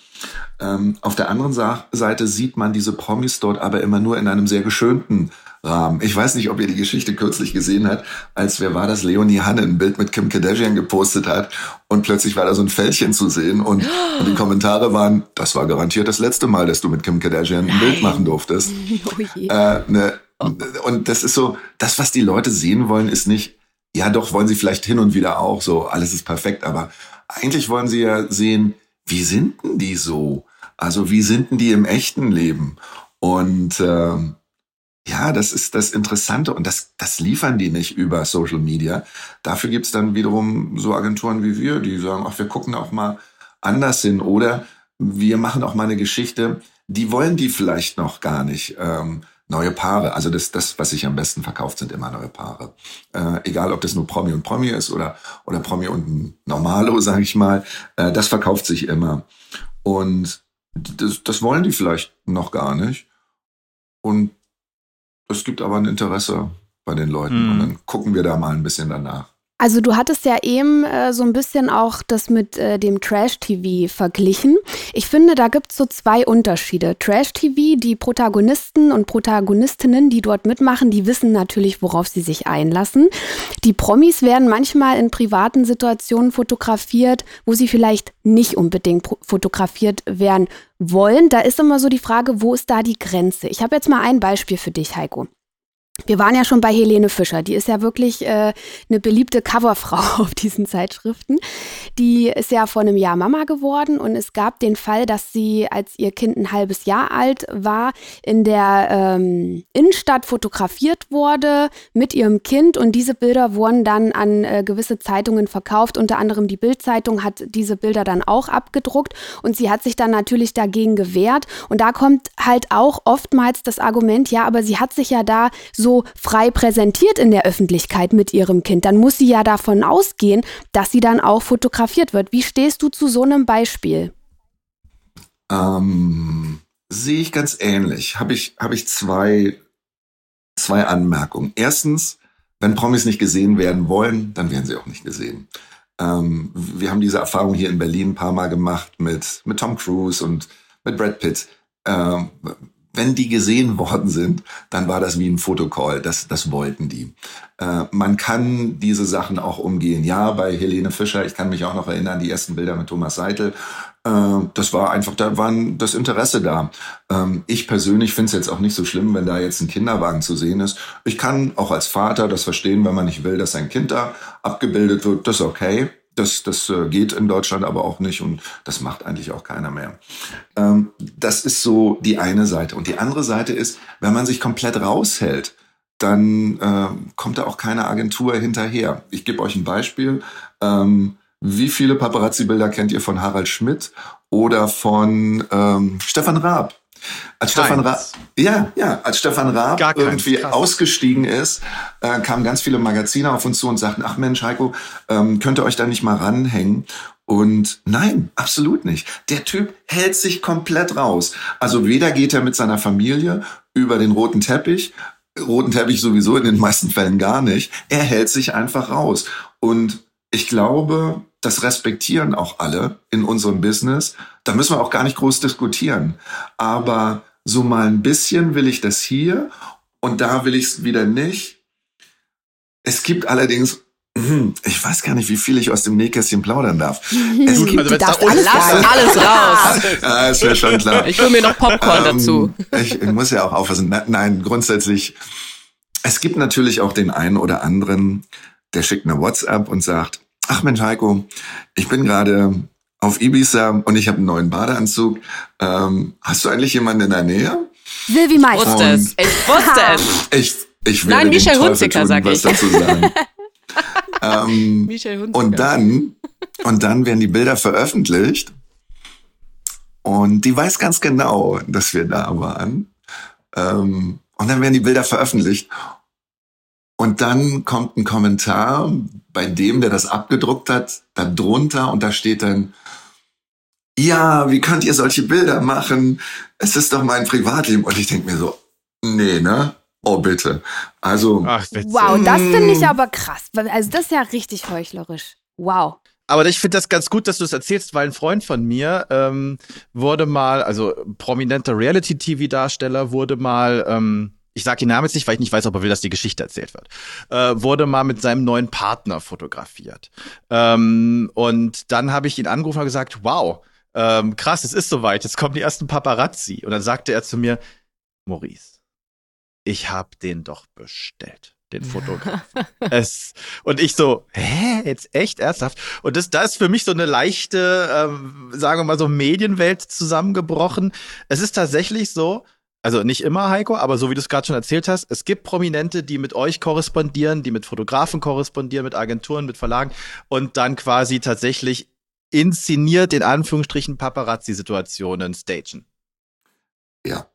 Speaker 7: Ähm, auf der anderen Seite sieht man diese Promis dort aber immer nur in einem sehr geschönten Rahmen. Ich weiß nicht, ob ihr die Geschichte kürzlich gesehen habt, als wer war das, Leonie Hanne ein Bild mit Kim Kardashian gepostet hat und plötzlich war da so ein Fältchen zu sehen und, und die Kommentare waren, das war garantiert das letzte Mal, dass du mit Kim Kardashian ein Nein. Bild machen durftest. Oh äh, ne, und das ist so, das, was die Leute sehen wollen, ist nicht, ja doch, wollen sie vielleicht hin und wieder auch so, alles ist perfekt, aber eigentlich wollen sie ja sehen, wie sind denn die so? Also wie sind denn die im echten Leben? Und ähm, ja, das ist das Interessante und das, das liefern die nicht über Social Media. Dafür gibt's dann wiederum so Agenturen wie wir, die sagen, ach, wir gucken auch mal anders hin oder wir machen auch mal eine Geschichte, die wollen die vielleicht noch gar nicht. Ähm, neue Paare, also das, das, was sich am besten verkauft, sind immer neue Paare. Äh, egal, ob das nur Promi und Promi ist oder, oder Promi und ein Normalo, sage ich mal, äh, das verkauft sich immer. Und das, das wollen die vielleicht noch gar nicht. Und es gibt aber ein Interesse bei den Leuten mhm. und dann gucken wir da mal ein bisschen danach.
Speaker 5: Also du hattest ja eben äh, so ein bisschen auch das mit äh, dem Trash-TV verglichen. Ich finde, da gibt es so zwei Unterschiede. Trash-TV, die Protagonisten und Protagonistinnen, die dort mitmachen, die wissen natürlich, worauf sie sich einlassen. Die Promis werden manchmal in privaten Situationen fotografiert, wo sie vielleicht nicht unbedingt fotografiert werden wollen. Da ist immer so die Frage, wo ist da die Grenze? Ich habe jetzt mal ein Beispiel für dich, Heiko. Wir waren ja schon bei Helene Fischer. Die ist ja wirklich äh, eine beliebte Coverfrau auf diesen Zeitschriften. Die ist ja vor einem Jahr Mama geworden und es gab den Fall, dass sie, als ihr Kind ein halbes Jahr alt war, in der ähm, Innenstadt fotografiert wurde mit ihrem Kind und diese Bilder wurden dann an äh, gewisse Zeitungen verkauft. Unter anderem die Bildzeitung hat diese Bilder dann auch abgedruckt und sie hat sich dann natürlich dagegen gewehrt. Und da kommt halt auch oftmals das Argument, ja, aber sie hat sich ja da so so frei präsentiert in der Öffentlichkeit mit ihrem Kind, dann muss sie ja davon ausgehen, dass sie dann auch fotografiert wird. Wie stehst du zu so einem Beispiel?
Speaker 7: Ähm, sehe ich ganz ähnlich. Habe ich, hab ich zwei, zwei Anmerkungen. Erstens, wenn Promis nicht gesehen werden wollen, dann werden sie auch nicht gesehen. Ähm, wir haben diese Erfahrung hier in Berlin ein paar Mal gemacht mit, mit Tom Cruise und mit Brad Pitt. Ähm, wenn die gesehen worden sind, dann war das wie ein Fotocall. Das, das wollten die. Äh, man kann diese Sachen auch umgehen. Ja, bei Helene Fischer, ich kann mich auch noch erinnern, die ersten Bilder mit Thomas Seitel. Äh, das war einfach, da war das Interesse da. Ähm, ich persönlich finde es jetzt auch nicht so schlimm, wenn da jetzt ein Kinderwagen zu sehen ist. Ich kann auch als Vater das verstehen, wenn man nicht will, dass sein Kind da abgebildet wird. Das ist okay. Das, das äh, geht in Deutschland aber auch nicht und das macht eigentlich auch keiner mehr. Ähm, das ist so die eine Seite. Und die andere Seite ist, wenn man sich komplett raushält, dann äh, kommt da auch keine Agentur hinterher. Ich gebe euch ein Beispiel. Ähm, wie viele Paparazzi-Bilder kennt ihr von Harald Schmidt oder von ähm, Stefan Raab? Als Stefan Raab, ja, ja, als Stefan Raab irgendwie Krass. ausgestiegen ist, äh, kamen ganz viele Magazine auf uns zu und sagten, ach Mensch, Heiko, ähm, könnt ihr euch da nicht mal ranhängen? Und nein, absolut nicht. Der Typ hält sich komplett raus. Also weder geht er mit seiner Familie über den roten Teppich, roten Teppich sowieso in den meisten Fällen gar nicht. Er hält sich einfach raus. Und ich glaube, das respektieren auch alle in unserem Business. Da müssen wir auch gar nicht groß diskutieren. Aber so mal ein bisschen will ich das hier und da will ich es wieder nicht. Es gibt allerdings hm, ich weiß gar nicht, wie viel ich aus dem Nähkästchen plaudern darf.
Speaker 6: Es gibt, also, da alles, lass alles raus.
Speaker 7: ja, ist mir schon klar.
Speaker 6: Ich hole mir noch Popcorn ähm, dazu.
Speaker 7: Ich, ich, muss ja auch aufpassen. Nein, grundsätzlich, es gibt natürlich auch den einen oder anderen, der schickt eine WhatsApp und sagt, ach Mensch Heiko, ich bin gerade auf Ibiza und ich habe einen neuen Badeanzug. Ähm, hast du eigentlich jemanden in der Nähe?
Speaker 5: Silvi Mais.
Speaker 6: Ich wusste es. Ich wusste es.
Speaker 7: Ich, ich werde Nein, Michel Hunziker, sag ich. dazu sagen. ähm, Michel Hunziker. Und dann, und dann werden die Bilder veröffentlicht. Und die weiß ganz genau, dass wir da waren. Ähm, und dann werden die Bilder veröffentlicht. Und dann kommt ein Kommentar bei dem, der das abgedruckt hat, da drunter und da steht dann, ja, wie könnt ihr solche Bilder machen? Es ist doch mein Privatleben. Und ich denke mir so, nee, ne? Oh, bitte. Also.
Speaker 5: Ach, wow, das finde ich aber krass. Also, das ist ja richtig heuchlerisch. Wow.
Speaker 4: Aber ich finde das ganz gut, dass du es erzählst, weil ein Freund von mir ähm, wurde mal, also prominenter Reality-TV-Darsteller, wurde mal ähm, ich sage den Namen jetzt nicht, weil ich nicht weiß, ob er will, dass die Geschichte erzählt wird, äh, wurde mal mit seinem neuen Partner fotografiert. Ähm, und dann habe ich ihn angerufen und gesagt, wow, ähm, krass, es ist soweit, jetzt kommen die ersten Paparazzi. Und dann sagte er zu mir, Maurice, ich habe den doch bestellt den Fotografen. es, und ich so, hä, jetzt echt ernsthaft? Und das, da ist für mich so eine leichte, ähm, sagen wir mal so Medienwelt zusammengebrochen. Es ist tatsächlich so, also nicht immer, Heiko, aber so wie du es gerade schon erzählt hast, es gibt Prominente, die mit euch korrespondieren, die mit Fotografen korrespondieren, mit Agenturen, mit Verlagen und dann quasi tatsächlich inszeniert in Anführungsstrichen Paparazzi-Situationen stagen.
Speaker 7: Ja.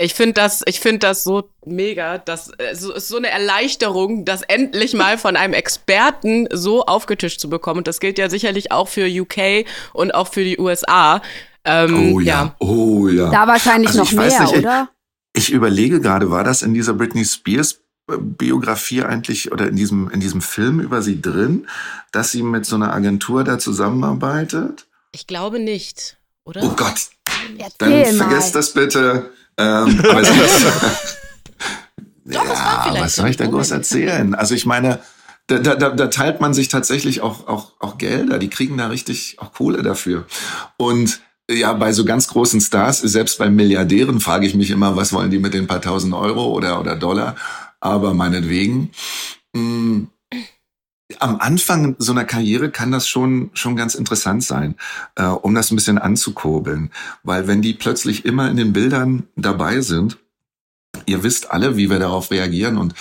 Speaker 6: Ich finde das, ich finde das so mega. Das äh, so, ist so eine Erleichterung, das endlich mal von einem Experten so aufgetischt zu bekommen. Und das gilt ja sicherlich auch für UK und auch für die USA.
Speaker 7: Ähm, oh ja. ja. oh ja.
Speaker 5: Da wahrscheinlich also noch mehr, nicht, oder?
Speaker 7: Ich, ich überlege gerade, war das in dieser Britney Spears äh, Biografie eigentlich oder in diesem, in diesem Film über sie drin, dass sie mit so einer Agentur da zusammenarbeitet?
Speaker 6: Ich glaube nicht, oder?
Speaker 7: Oh Gott. Erzähl Dann vergesst das bitte. Ähm, aber Doch, ja, was soll ich da groß erzählen? Also ich meine, da, da, da teilt man sich tatsächlich auch, auch, auch Gelder. Die kriegen da richtig auch Kohle dafür. Und ja, bei so ganz großen Stars, selbst bei Milliardären frage ich mich immer, was wollen die mit den paar tausend Euro oder, oder Dollar? Aber meinetwegen. Mh, mm, am Anfang so einer Karriere kann das schon schon ganz interessant sein, äh, um das ein bisschen anzukurbeln, weil wenn die plötzlich immer in den Bildern dabei sind, ihr wisst alle, wie wir darauf reagieren und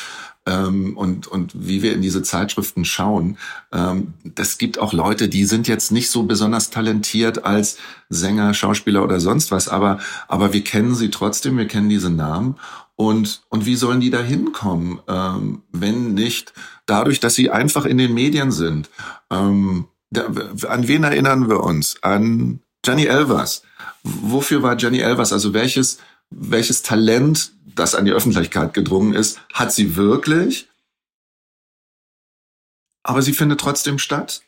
Speaker 7: ähm, und, und wie wir in diese Zeitschriften schauen. Ähm, das gibt auch Leute, die sind jetzt nicht so besonders talentiert als Sänger, Schauspieler oder sonst was, aber, aber wir kennen sie trotzdem, wir kennen diese Namen. Und, und wie sollen die da hinkommen, ähm, wenn nicht dadurch, dass sie einfach in den Medien sind? Ähm, da, an wen erinnern wir uns? An Jenny Elvers. Wofür war Jenny Elvers? Also welches, welches Talent das an die Öffentlichkeit gedrungen ist, hat sie wirklich. Aber sie findet trotzdem statt.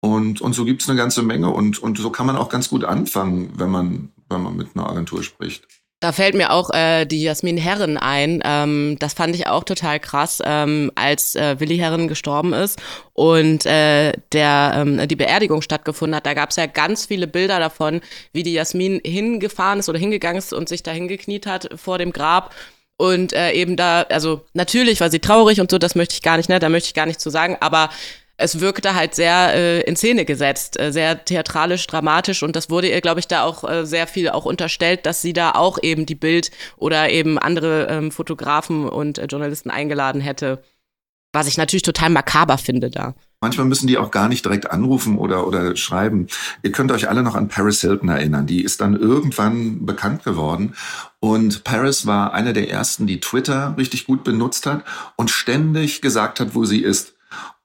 Speaker 7: Und, und so gibt's eine ganze Menge und, und so kann man auch ganz gut anfangen, wenn man, wenn man mit einer Agentur spricht.
Speaker 6: Da fällt mir auch äh, die Jasmin Herren ein. Ähm, das fand ich auch total krass, ähm, als äh, Willi Herren gestorben ist und äh, der ähm, die Beerdigung stattgefunden hat. Da gab es ja ganz viele Bilder davon, wie die Jasmin hingefahren ist oder hingegangen ist und sich da hingekniet hat vor dem Grab. Und äh, eben da, also natürlich war sie traurig und so, das möchte ich gar nicht, ne, da möchte ich gar nicht zu sagen, aber es wirkte halt sehr äh, in Szene gesetzt, äh, sehr theatralisch, dramatisch und das wurde ihr, glaube ich, da auch äh, sehr viel auch unterstellt, dass sie da auch eben die Bild oder eben andere ähm, Fotografen und äh, Journalisten eingeladen hätte, was ich natürlich total makaber finde da.
Speaker 7: Manchmal müssen die auch gar nicht direkt anrufen oder, oder schreiben. Ihr könnt euch alle noch an Paris Hilton erinnern. Die ist dann irgendwann bekannt geworden. Und Paris war eine der ersten, die Twitter richtig gut benutzt hat und ständig gesagt hat, wo sie ist.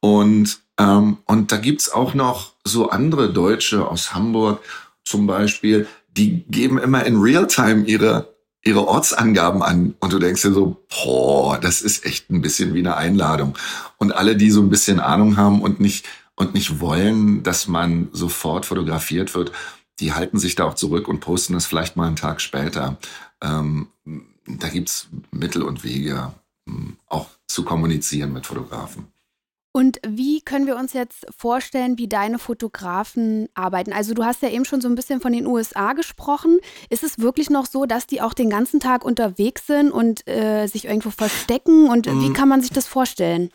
Speaker 7: Und, ähm, und da gibt's auch noch so andere Deutsche aus Hamburg zum Beispiel, die geben immer in Realtime ihre, ihre Ortsangaben an. Und du denkst dir so, boah, das ist echt ein bisschen wie eine Einladung. Und alle, die so ein bisschen Ahnung haben und nicht, und nicht wollen, dass man sofort fotografiert wird, die halten sich da auch zurück und posten das vielleicht mal einen Tag später. Ähm, da gibt's Mittel und Wege, auch zu kommunizieren mit Fotografen.
Speaker 5: Und wie können wir uns jetzt vorstellen, wie deine Fotografen arbeiten? Also du hast ja eben schon so ein bisschen von den USA gesprochen. Ist es wirklich noch so, dass die auch den ganzen Tag unterwegs sind und äh, sich irgendwo verstecken? Und mm. wie kann man sich das vorstellen?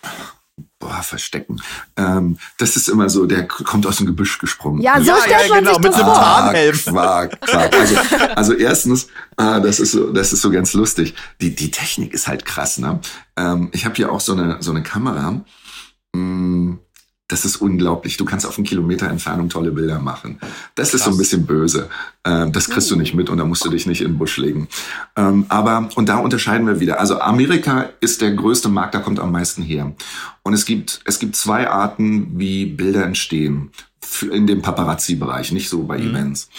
Speaker 7: Boah, verstecken. Ähm, das ist immer so, der kommt aus dem Gebüsch gesprungen.
Speaker 5: Ja, so ja, stellt ja, man genau, sich das mit vor.
Speaker 7: Tarnhelm. Quark, Quark. Also, also erstens, ah, das ist so, das ist so ganz lustig. Die, die Technik ist halt krass, ne? Ähm, ich habe hier auch so eine, so eine Kamera Mm, das ist unglaublich. Du kannst auf einen Kilometer Entfernung tolle Bilder machen. Das Krass. ist so ein bisschen böse. Ähm, das kriegst du nicht mit und da musst du dich nicht in den Busch legen. Ähm, aber, und da unterscheiden wir wieder. Also Amerika ist der größte Markt, da kommt am meisten her. Und es gibt, es gibt zwei Arten, wie Bilder entstehen. In dem Paparazzi-Bereich, nicht so bei mhm. Events.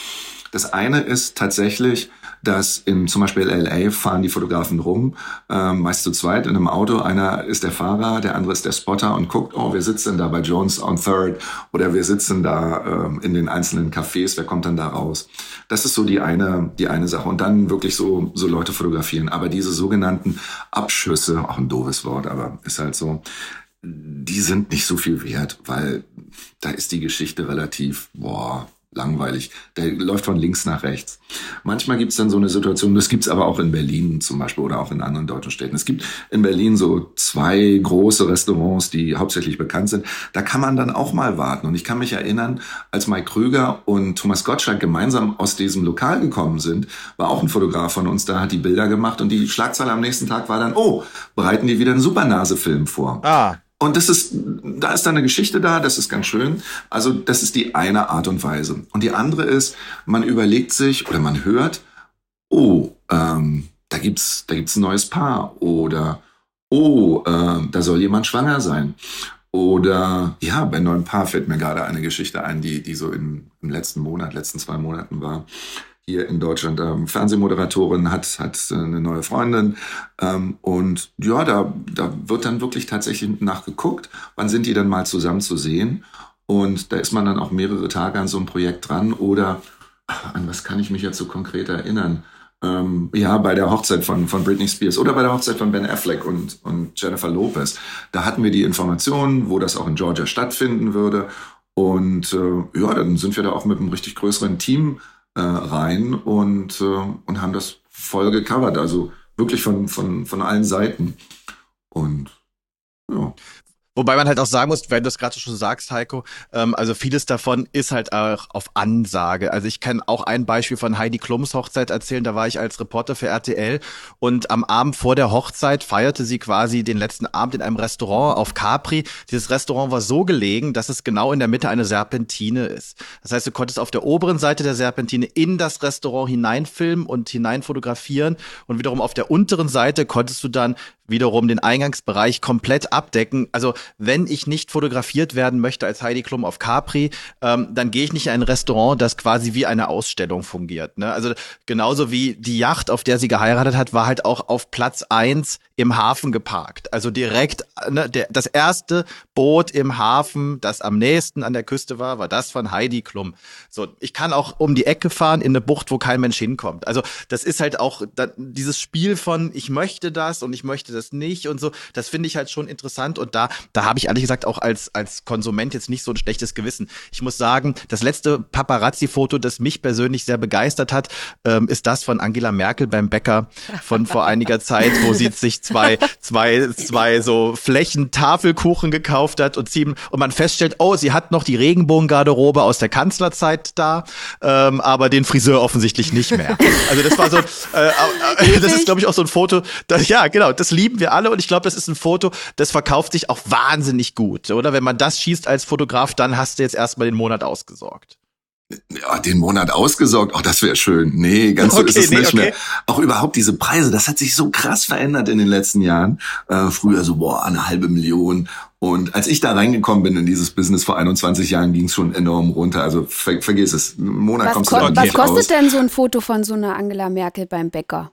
Speaker 7: Das eine ist tatsächlich, dass in zum Beispiel LA fahren die Fotografen rum, ähm, meist zu zweit in einem Auto. Einer ist der Fahrer, der andere ist der Spotter und guckt, oh, wir sitzen da bei Jones on Third oder wir sitzen da ähm, in den einzelnen Cafés, wer kommt dann da raus? Das ist so die eine, die eine Sache. Und dann wirklich so, so Leute fotografieren. Aber diese sogenannten Abschüsse, auch ein doofes Wort, aber ist halt so, die sind nicht so viel wert, weil da ist die Geschichte relativ, boah, langweilig. Der läuft von links nach rechts. Manchmal gibt's dann so eine Situation, das gibt's aber auch in Berlin zum Beispiel oder auch in anderen deutschen Städten. Es gibt in Berlin so zwei große Restaurants, die hauptsächlich bekannt sind. Da kann man dann auch mal warten. Und ich kann mich erinnern, als Mike Krüger und Thomas Gottschalk gemeinsam aus diesem Lokal gekommen sind, war auch ein Fotograf von uns da, hat die Bilder gemacht und die Schlagzeile am nächsten Tag war dann, oh, bereiten die wieder einen Supernase-Film vor.
Speaker 4: Ah.
Speaker 7: Und das ist, da ist dann eine Geschichte da, das ist ganz schön. Also das ist die eine Art und Weise. Und die andere ist, man überlegt sich oder man hört, oh, ähm, da gibt's, da gibt's ein neues Paar oder oh, äh, da soll jemand schwanger sein. Oder ja, bei neuen Paar fällt mir gerade eine Geschichte ein, die, die so im, im letzten Monat, letzten zwei Monaten war hier in Deutschland ähm, Fernsehmoderatorin, hat, hat eine neue Freundin. Ähm, und ja, da, da wird dann wirklich tatsächlich nachgeguckt, wann sind die dann mal zusammen zu sehen. Und da ist man dann auch mehrere Tage an so einem Projekt dran. Oder an was kann ich mich jetzt so konkret erinnern? Ähm, ja, bei der Hochzeit von, von Britney Spears oder bei der Hochzeit von Ben Affleck und, und Jennifer Lopez. Da hatten wir die Informationen, wo das auch in Georgia stattfinden würde. Und äh, ja, dann sind wir da auch mit einem richtig größeren Team äh, rein und, äh, und haben das voll gecovert. Also wirklich von, von, von allen Seiten. Und ja.
Speaker 4: Wobei man halt auch sagen muss, wenn du es gerade schon sagst, Heiko, ähm, also vieles davon ist halt auch auf Ansage. Also ich kann auch ein Beispiel von Heidi Klums Hochzeit erzählen. Da war ich als Reporter für RTL und am Abend vor der Hochzeit feierte sie quasi den letzten Abend in einem Restaurant auf Capri. Dieses Restaurant war so gelegen, dass es genau in der Mitte eine Serpentine ist. Das heißt, du konntest auf der oberen Seite der Serpentine in das Restaurant hineinfilmen und hineinfotografieren und wiederum auf der unteren Seite konntest du dann wiederum den Eingangsbereich komplett abdecken. Also wenn ich nicht fotografiert werden möchte als Heidi Klum auf Capri, ähm, dann gehe ich nicht in ein Restaurant, das quasi wie eine Ausstellung fungiert. Ne? Also genauso wie die Yacht, auf der sie geheiratet hat, war halt auch auf Platz eins im Hafen geparkt. Also direkt, ne, der, das erste Boot im Hafen, das am nächsten an der Küste war, war das von Heidi Klum. So, ich kann auch um die Ecke fahren in eine Bucht, wo kein Mensch hinkommt. Also das ist halt auch da, dieses Spiel von ich möchte das und ich möchte das nicht und so. Das finde ich halt schon interessant und da da habe ich ehrlich gesagt auch als als Konsument jetzt nicht so ein schlechtes Gewissen. Ich muss sagen, das letzte Paparazzi-Foto, das mich persönlich sehr begeistert hat, ähm, ist das von Angela Merkel beim Bäcker von vor einiger Zeit, wo sie sich zwei zwei zwei so Flächen Tafelkuchen gekauft hat und sie und man feststellt, oh, sie hat noch die Regenbogengarderobe aus der Kanzlerzeit da, ähm, aber den Friseur offensichtlich nicht mehr. Also das war so, äh, äh, das ist glaube ich auch so ein Foto, das, ja genau, das lieben wir alle und ich glaube, das ist ein Foto, das verkauft sich auch wahnsinnig gut, oder? Wenn man das schießt als Fotograf, dann hast du jetzt erstmal den Monat ausgesorgt.
Speaker 7: Ja, den Monat ausgesorgt, oh, das wäre schön. Nee, ganz so
Speaker 4: Okay,
Speaker 7: ist es
Speaker 4: nee,
Speaker 7: nicht
Speaker 4: okay.
Speaker 7: mehr. Auch überhaupt diese Preise, das hat sich so krass verändert in den letzten Jahren. Äh, früher so, boah, eine halbe Million. Und als ich da reingekommen bin in dieses Business vor 21 Jahren, ging es schon enorm runter. Also ver vergiss es. Einen Monat
Speaker 5: Was,
Speaker 7: kommst
Speaker 5: ko
Speaker 7: du da
Speaker 5: was kostet
Speaker 7: raus.
Speaker 5: denn so ein Foto von so einer Angela Merkel beim Bäcker?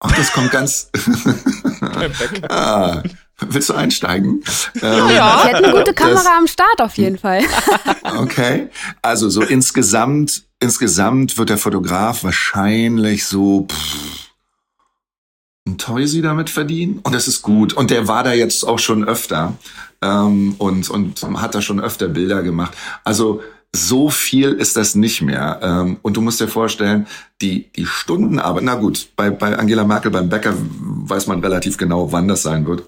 Speaker 7: Ach, das kommt ganz. ah, willst du einsteigen? Ähm,
Speaker 5: Ja. Sie hätten eine gute
Speaker 7: das-
Speaker 5: Kamera am Start auf jeden Fall.
Speaker 7: Okay. Also so insgesamt, insgesamt wird der Fotograf wahrscheinlich so pff, ein Teusi damit verdienen. Und das ist gut. Und der war da jetzt auch schon öfter ähm, und, und hat da schon öfter Bilder gemacht. Also so viel ist das nicht mehr. Ähm, und du musst dir vorstellen, die, die Stundenarbeit, na gut, bei, bei Angela Merkel beim Bäcker weiß man relativ genau, wann das sein wird.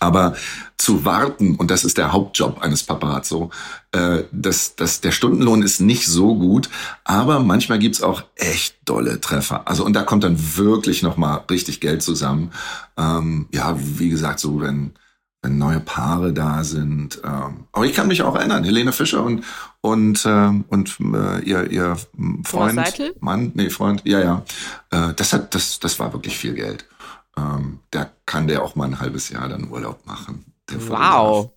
Speaker 7: Aber zu warten, und das ist der Hauptjob eines Paparazzo, äh, das, das, der Stundenlohn ist nicht so gut, aber manchmal gibt's auch echt dolle Treffer. Also und da kommt dann wirklich nochmal richtig Geld zusammen. Ähm, ja, wie gesagt, so wenn, wenn neue Paare da sind. Ähm, aber ich kann mich auch erinnern, Helene Fischer und und ähm, und äh, ihr ihr Freund? Mann, nee Freund, ja ja, äh, das hat das das war wirklich viel Geld. Ähm, da kann der auch mal ein halbes Jahr dann Urlaub machen.
Speaker 6: Wow.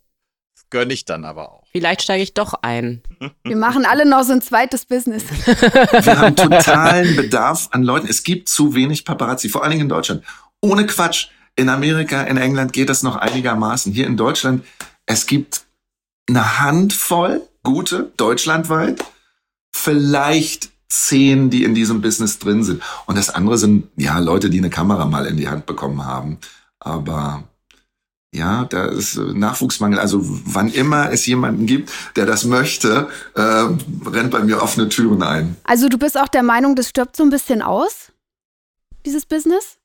Speaker 4: Das gönne ich dann aber auch.
Speaker 6: Vielleicht steige ich doch ein.
Speaker 5: Wir machen alle noch so ein zweites Business.
Speaker 7: Wir haben totalen Bedarf an Leuten. Es gibt zu wenig Paparazzi, vor allen Dingen in Deutschland. Ohne Quatsch. In Amerika, in England geht das noch einigermaßen. Hier in Deutschland, es gibt eine Handvoll gute, deutschlandweit. Vielleicht zehn, die in diesem Business drin sind. Und das andere sind, ja, Leute, die eine Kamera mal in die Hand bekommen haben. Aber ja, da ist Nachwuchsmangel. Also wann immer es jemanden gibt, der das möchte, äh, rennt bei mir offene Türen ein.
Speaker 5: Also du bist auch der Meinung, das stirbt so ein bisschen aus, dieses Business?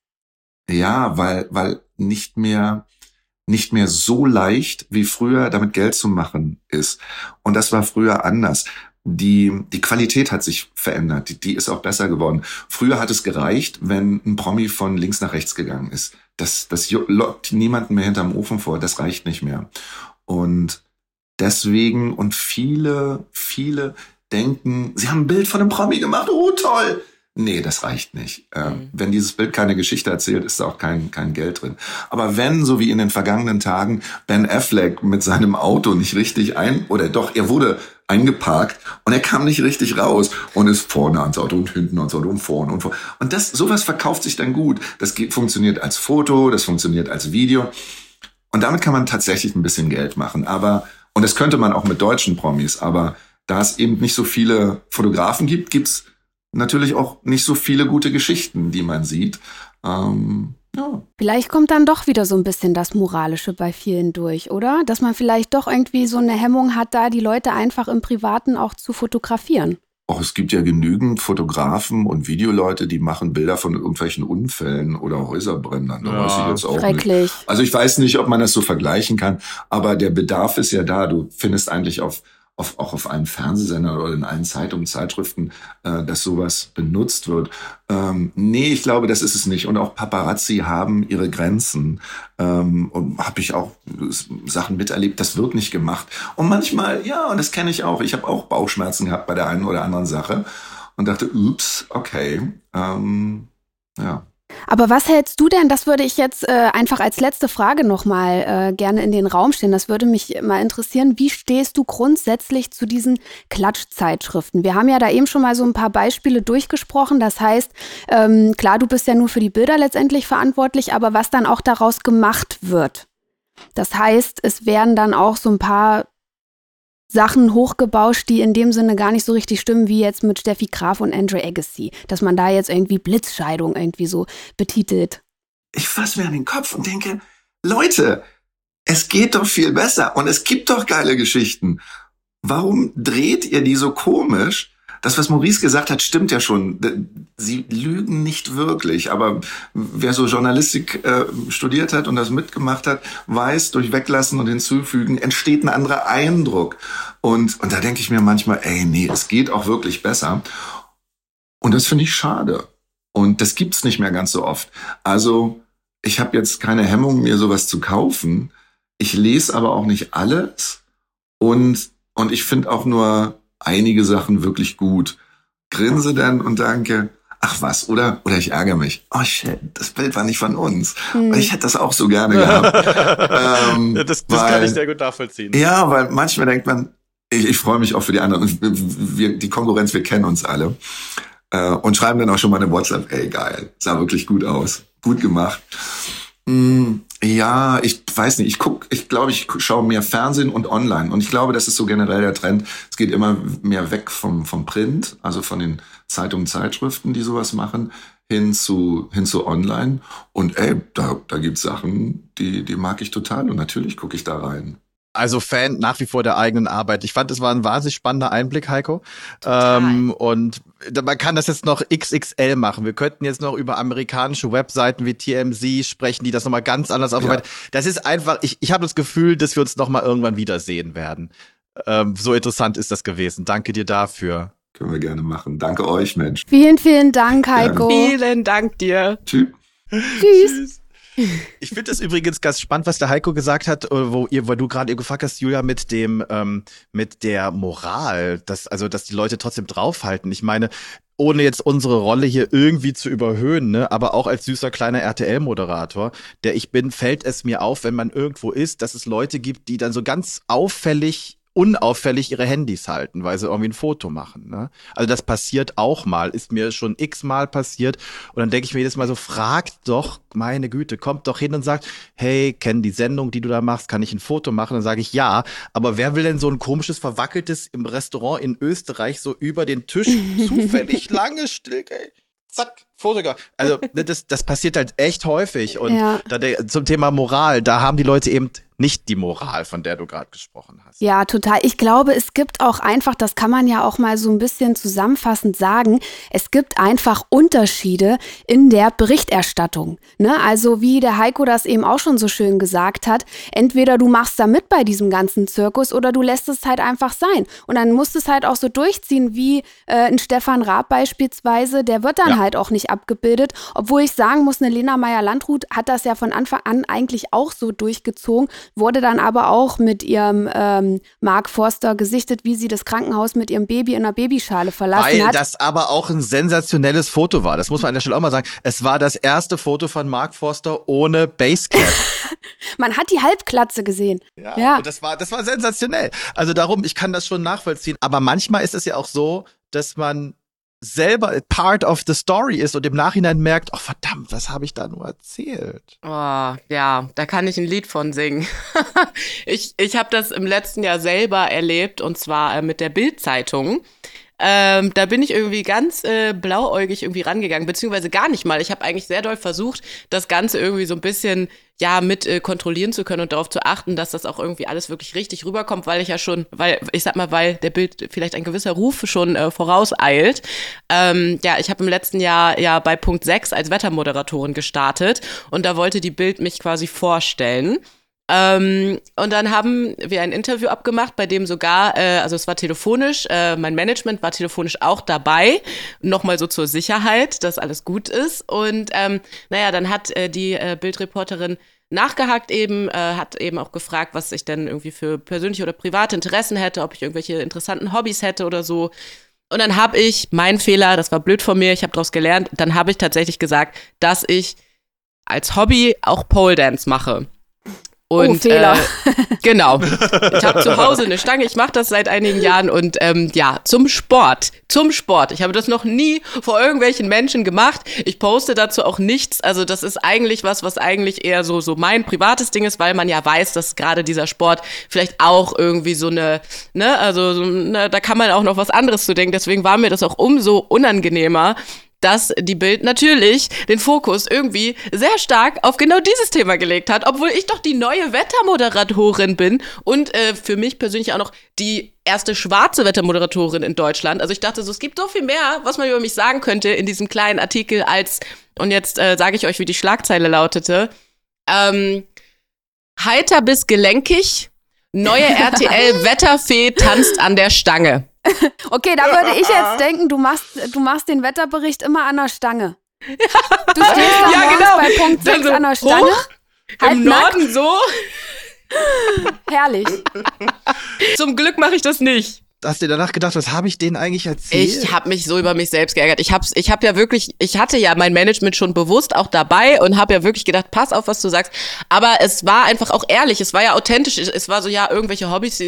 Speaker 7: Ja, weil, weil nicht mehr, nicht mehr so leicht wie früher damit Geld zu machen ist. Und das war früher anders. Die, die Qualität hat sich verändert. Die, die ist auch besser geworden. Früher hat es gereicht, wenn ein Promi von links nach rechts gegangen ist. Das, das lockt niemanden mehr hinterm Ofen vor. Das reicht nicht mehr. Und deswegen, und viele, viele denken, sie haben ein Bild von einem Promi gemacht. Oh, toll. Nee, das reicht nicht. Äh,
Speaker 6: Mhm.
Speaker 7: Wenn dieses Bild keine Geschichte erzählt, ist da auch kein, kein Geld drin. Aber wenn, so wie in den vergangenen Tagen, Ben Affleck mit seinem Auto nicht richtig ein, oder doch, er wurde eingeparkt und er kam nicht richtig raus und ist vorne ans Auto und hinten ans Auto und vorne und vorne. Und das, sowas verkauft sich dann gut. Das geht, funktioniert als Foto, das funktioniert als Video. Und damit kann man tatsächlich ein bisschen Geld machen. Aber, und das könnte man auch mit deutschen Promis, aber da es eben nicht so viele Fotografen gibt, gibt's natürlich auch nicht so viele gute Geschichten, die man sieht. Ähm, ja.
Speaker 5: Vielleicht kommt dann doch wieder so ein bisschen das Moralische bei vielen durch, oder? Dass man vielleicht doch irgendwie so eine Hemmung hat, da die Leute einfach im Privaten auch zu fotografieren.
Speaker 7: Auch es gibt ja genügend Fotografen und Videoleute, die machen Bilder von irgendwelchen Unfällen oder Häuserbrändern. Da
Speaker 4: Ja,
Speaker 7: weiß ich jetzt auch nicht.
Speaker 5: Schrecklich.
Speaker 7: Also ich weiß nicht, ob man das so vergleichen kann, aber der Bedarf ist ja da. Du findest eigentlich auf, auf, auch auf einem Fernsehsender oder in allen Zeitungen, Zeitschriften, äh, dass sowas benutzt wird. Ähm, nee, ich glaube, das ist es nicht. Und auch Paparazzi haben ihre Grenzen. Ähm, und habe ich auch Sachen miterlebt, das wird nicht gemacht. Und manchmal, ja, und das kenne ich auch. Ich habe auch Bauchschmerzen gehabt bei der einen oder anderen Sache und dachte, ups, okay, ähm, ja.
Speaker 5: Aber was hältst du denn, das würde ich jetzt äh, einfach als letzte Frage nochmal äh, gerne in den Raum stellen, das würde mich mal interessieren, wie stehst du grundsätzlich zu diesen Klatschzeitschriften? Wir haben ja da eben schon mal so ein paar Beispiele durchgesprochen, das heißt, ähm, klar, du bist ja nur für die Bilder letztendlich verantwortlich, aber was dann auch daraus gemacht wird. Das heißt, es werden dann auch so ein paar Sachen hochgebauscht, die in dem Sinne gar nicht so richtig stimmen, wie jetzt mit Steffi Graf und Andre Agassi. Dass man da jetzt irgendwie Blitzscheidung irgendwie so betitelt.
Speaker 7: Ich fasse mir an den Kopf und denke, Leute, es geht doch viel besser und es gibt doch geile Geschichten. Warum dreht ihr die so komisch? Das, was Maurice gesagt hat, stimmt ja schon. Sie lügen nicht wirklich, aber wer so Journalistik äh, studiert hat und das mitgemacht hat, weiß, durch Weglassen und Hinzufügen entsteht ein anderer Eindruck. Und, und da denke ich mir manchmal, ey, nee, es geht auch wirklich besser. Und das finde ich schade. Und das gibt's nicht mehr ganz so oft. Also ich habe jetzt keine Hemmung, mir sowas zu kaufen. Ich lese aber auch nicht alles. Und, und ich finde auch nur einige Sachen wirklich gut. Grinse dann und danke, ach was, oder, oder ich ärgere mich. Oh shit, das Bild war nicht von uns. Hm. Ich hätte das auch so gerne gehabt.
Speaker 4: ähm, das das weil, kann ich sehr gut nachvollziehen.
Speaker 7: Ja, weil manchmal denkt man, ich, ich freue mich auch für die anderen. Wir, die Konkurrenz, wir kennen uns alle. Äh, und schreiben dann auch schon mal eine WhatsApp, ey geil, sah wirklich gut aus. Gut gemacht. Mm, ja, ich weiß nicht. Ich guck, ich glaube, ich schaue mehr Fernsehen und online. Und ich glaube, das ist so generell der Trend. Es geht immer mehr weg vom, vom Print, also von den Zeitungen, Zeitschriften, die sowas machen, hin zu, hin zu online. Und ey, da, da gibt's Sachen, die, die mag ich total. Und natürlich gucke ich da rein
Speaker 4: also Fan nach wie vor der eigenen Arbeit. Ich fand, es war ein wahnsinnig spannender Einblick, Heiko. Ähm, und man kann das jetzt noch XXL machen. Wir könnten jetzt noch über amerikanische Webseiten wie TMZ sprechen, die das nochmal ganz anders aufarbeiten. Ja. Das ist einfach, ich, ich habe das Gefühl, dass wir uns nochmal irgendwann wiedersehen werden. Ähm, so interessant ist das gewesen. Danke dir dafür.
Speaker 7: Können wir gerne machen. Danke euch, Mensch.
Speaker 5: Vielen, vielen Dank, Heiko.
Speaker 6: Gerne. Vielen Dank dir.
Speaker 7: Tschüss.
Speaker 5: Tschüss.
Speaker 4: Ich finde es übrigens ganz spannend, was der Heiko gesagt hat, äh, wo ihr, weil du gerade gefragt hast, Julia, mit dem, ähm, mit der Moral, dass, also, dass die Leute trotzdem draufhalten. Ich meine, ohne jetzt unsere Rolle hier irgendwie zu überhöhen, ne, aber auch als süßer kleiner RTL-Moderator, der ich bin, fällt es mir auf, wenn man irgendwo ist, dass es Leute gibt, die dann so ganz auffällig unauffällig ihre Handys halten, weil sie irgendwie ein Foto machen. Ne? Also das passiert auch mal, ist mir schon x-mal passiert. Und dann denke ich mir jedes Mal so, fragt doch, meine Güte, kommt doch hin und sagt, hey, kenn die Sendung, die du da machst, kann ich ein Foto machen? Dann sage ich ja. Aber wer will denn so ein komisches, verwackeltes im Restaurant in Österreich so über den Tisch zufällig lange still, ey? zack, Fotografer. Also das, das passiert halt echt häufig. Und ja. der, zum Thema Moral, da haben die Leute eben nicht die Moral, von der du gerade gesprochen hast.
Speaker 5: Ja, total. Ich glaube, es gibt auch einfach, das kann man ja auch mal so ein bisschen zusammenfassend sagen, es gibt einfach Unterschiede in der Berichterstattung. Ne? Also wie der Heiko das eben auch schon so schön gesagt hat, entweder du machst da mit bei diesem ganzen Zirkus oder du lässt es halt einfach sein. Und dann musst du es halt auch so durchziehen, wie äh, ein Stefan Raab beispielsweise, der wird dann ja. halt auch nicht abgebildet. Obwohl ich sagen muss, eine Lena Meyer-Landrut hat das ja von Anfang an eigentlich auch so durchgezogen wurde dann aber auch mit ihrem ähm, Mark Forster gesichtet, wie sie das Krankenhaus mit ihrem Baby in einer Babyschale verlassen
Speaker 4: Weil
Speaker 5: hat.
Speaker 4: Weil das aber auch ein sensationelles Foto war. Das muss man an der Stelle auch mal sagen. Es war das erste Foto von Mark Forster ohne Basecap.
Speaker 5: man hat die Halbklatze gesehen.
Speaker 4: Ja, ja. das war, das war sensationell. Also darum, ich kann das schon nachvollziehen. Aber manchmal ist es ja auch so, dass man selber part of the story ist und im Nachhinein merkt, oh verdammt, was habe ich da nur erzählt?
Speaker 6: Oh, ja, da kann ich ein Lied von singen. ich ich habe das im letzten Jahr selber erlebt und zwar äh, mit der Bildzeitung. Ähm, da bin ich irgendwie ganz äh, blauäugig irgendwie rangegangen, beziehungsweise gar nicht mal. Ich habe eigentlich sehr doll versucht, das Ganze irgendwie so ein bisschen ja mit äh, kontrollieren zu können und darauf zu achten, dass das auch irgendwie alles wirklich richtig rüberkommt, weil ich ja schon, weil ich sag mal, weil der Bild vielleicht ein gewisser Ruf schon äh, vorauseilt. Ähm, ja, ich habe im letzten Jahr ja bei Punkt 6 als Wettermoderatorin gestartet und da wollte die Bild mich quasi vorstellen. Ähm, und dann haben wir ein Interview abgemacht, bei dem sogar, äh, also es war telefonisch, äh, mein Management war telefonisch auch dabei, nochmal so zur Sicherheit, dass alles gut ist. Und ähm, naja, dann hat äh, die äh, Bildreporterin nachgehakt eben, äh, hat eben auch gefragt, was ich denn irgendwie für persönliche oder private Interessen hätte, ob ich irgendwelche interessanten Hobbys hätte oder so. Und dann habe ich, mein Fehler, das war blöd von mir, ich habe daraus gelernt, dann habe ich tatsächlich gesagt, dass ich als Hobby auch Pole Dance mache. Und,
Speaker 5: oh, Fehler.
Speaker 6: Äh, genau. Ich habe zu Hause eine Stange, ich mache das seit einigen Jahren und ähm, ja, zum Sport. Zum Sport. Ich habe das noch nie vor irgendwelchen Menschen gemacht. Ich poste dazu auch nichts. Also das ist eigentlich was, was eigentlich eher so, so mein privates Ding ist, weil man ja weiß, dass gerade dieser Sport vielleicht auch irgendwie so eine, ne, also so, ne, da kann man auch noch was anderes zu denken. Deswegen war mir das auch umso unangenehmer, dass die Bild natürlich den Fokus irgendwie sehr stark auf genau dieses Thema gelegt hat, obwohl ich doch die neue Wettermoderatorin bin und äh, für mich persönlich auch noch die erste schwarze Wettermoderatorin in Deutschland. Also ich dachte so, es gibt so viel mehr, was man über mich sagen könnte in diesem kleinen Artikel als, und jetzt äh, sage ich euch, wie die Schlagzeile lautete, ähm, heiter bis gelenkig, neue RTL-Wetterfee tanzt an der Stange.
Speaker 5: Okay, da würde ich jetzt denken, du machst, du machst den Wetterbericht immer an der Stange. Du stehst da
Speaker 6: Ja, genau.
Speaker 5: bei Punkt
Speaker 6: Dann
Speaker 5: 6
Speaker 6: so
Speaker 5: an der Stange.
Speaker 6: hoch, Im. Norden so.
Speaker 5: Herrlich.
Speaker 6: Zum Glück mache ich das nicht.
Speaker 4: Hast du dir danach gedacht, was habe ich denen eigentlich erzählt?
Speaker 6: Ich habe mich so über mich selbst geärgert. Ich hab's, ich habe ja wirklich, ich hatte ja mein Management schon bewusst auch dabei und habe ja wirklich gedacht, pass auf, was du sagst. Aber es war einfach auch ehrlich, es war ja authentisch. Es war so, ja, irgendwelche Hobbys,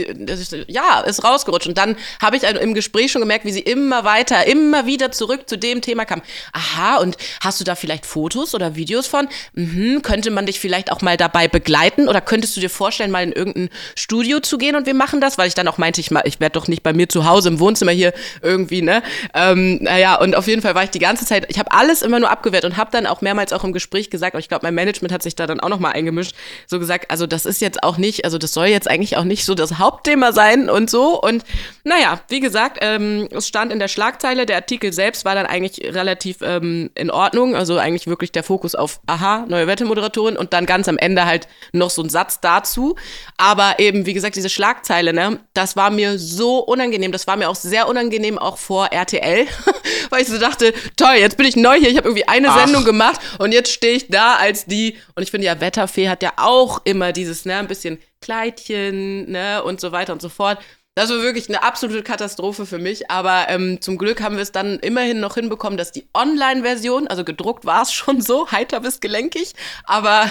Speaker 6: ja, ist rausgerutscht. Und dann habe ich im Gespräch schon gemerkt, wie sie immer weiter, immer wieder zurück zu dem Thema kam. Aha, und hast du da vielleicht Fotos oder Videos von? Mhm, könnte man dich vielleicht auch mal dabei begleiten oder könntest du dir vorstellen, mal in irgendein Studio zu gehen und wir machen das? Weil ich dann auch meinte, ich, ich werde doch nicht bei mir zu Hause im Wohnzimmer hier irgendwie, ne? Ähm, naja, und auf jeden Fall war ich die ganze Zeit, ich habe alles immer nur abgewehrt und habe dann auch mehrmals auch im Gespräch gesagt, aber ich glaube, mein Management hat sich da dann auch nochmal eingemischt, so gesagt, also das ist jetzt auch nicht, also das soll jetzt eigentlich auch nicht so das Hauptthema sein und so. Und naja, wie gesagt, ähm, es stand in der Schlagzeile, der Artikel selbst war dann eigentlich relativ ähm, in Ordnung, also eigentlich wirklich der Fokus auf, aha, neue Wettemoderatorin und dann ganz am Ende halt noch so ein Satz dazu. Aber eben, wie gesagt, diese Schlagzeile, ne, das war mir so unangenehm. Das war mir auch sehr unangenehm, auch vor RTL, weil ich so dachte, toll, jetzt bin ich neu hier, ich habe irgendwie eine
Speaker 4: Ach.
Speaker 6: Sendung gemacht und jetzt stehe ich da als die, und ich finde ja, Wetterfee hat ja auch immer dieses, ne, ein bisschen Kleidchen, ne, und so weiter und so fort. Das war wirklich eine absolute Katastrophe für mich, aber ähm, zum Glück haben wir es dann immerhin noch hinbekommen, dass die Online-Version, also gedruckt war es schon so, heiter bis gelenkig, aber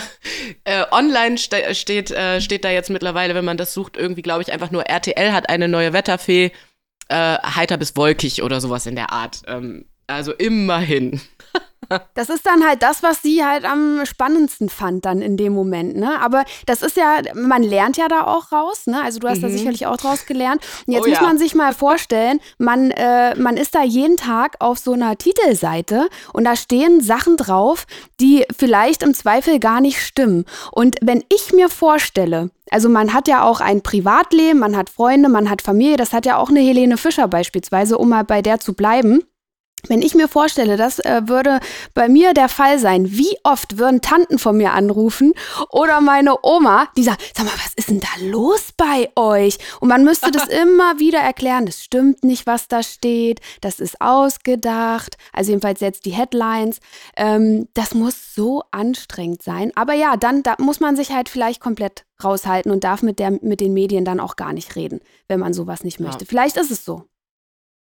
Speaker 6: äh, online ste steht, äh, steht da jetzt mittlerweile, wenn man das sucht, irgendwie glaube ich einfach nur RTL hat eine neue Wetterfee, äh, heiter bis wolkig oder sowas in der Art. Ähm, also immerhin.
Speaker 5: Das ist dann halt das, was sie halt am spannendsten fand dann in dem Moment, ne? Aber das ist ja, man lernt ja da auch raus, ne? Also du hast da sicherlich auch draus gelernt. Und jetzt
Speaker 6: Oh
Speaker 5: muss
Speaker 6: ja.
Speaker 5: man sich mal vorstellen, man, äh, man ist da jeden Tag auf so einer Titelseite und da stehen Sachen drauf, die vielleicht im Zweifel gar nicht stimmen. Und wenn ich mir vorstelle, also man hat ja auch ein Privatleben, man hat Freunde, man hat Familie, das hat ja auch eine Helene Fischer beispielsweise, um mal bei der zu bleiben. Wenn ich mir vorstelle, das äh, würde bei mir der Fall sein, wie oft würden Tanten von mir anrufen oder meine Oma, die sagt, sag mal, was ist denn da los bei euch? Und man müsste das immer wieder erklären, das stimmt nicht, was da steht, das ist ausgedacht, also jedenfalls jetzt die Headlines. Ähm, das muss so anstrengend sein. Aber ja, dann da muss man sich halt vielleicht komplett raushalten und darf mit, der, mit den Medien dann auch gar nicht reden, wenn man sowas nicht möchte. Vielleicht ist es so.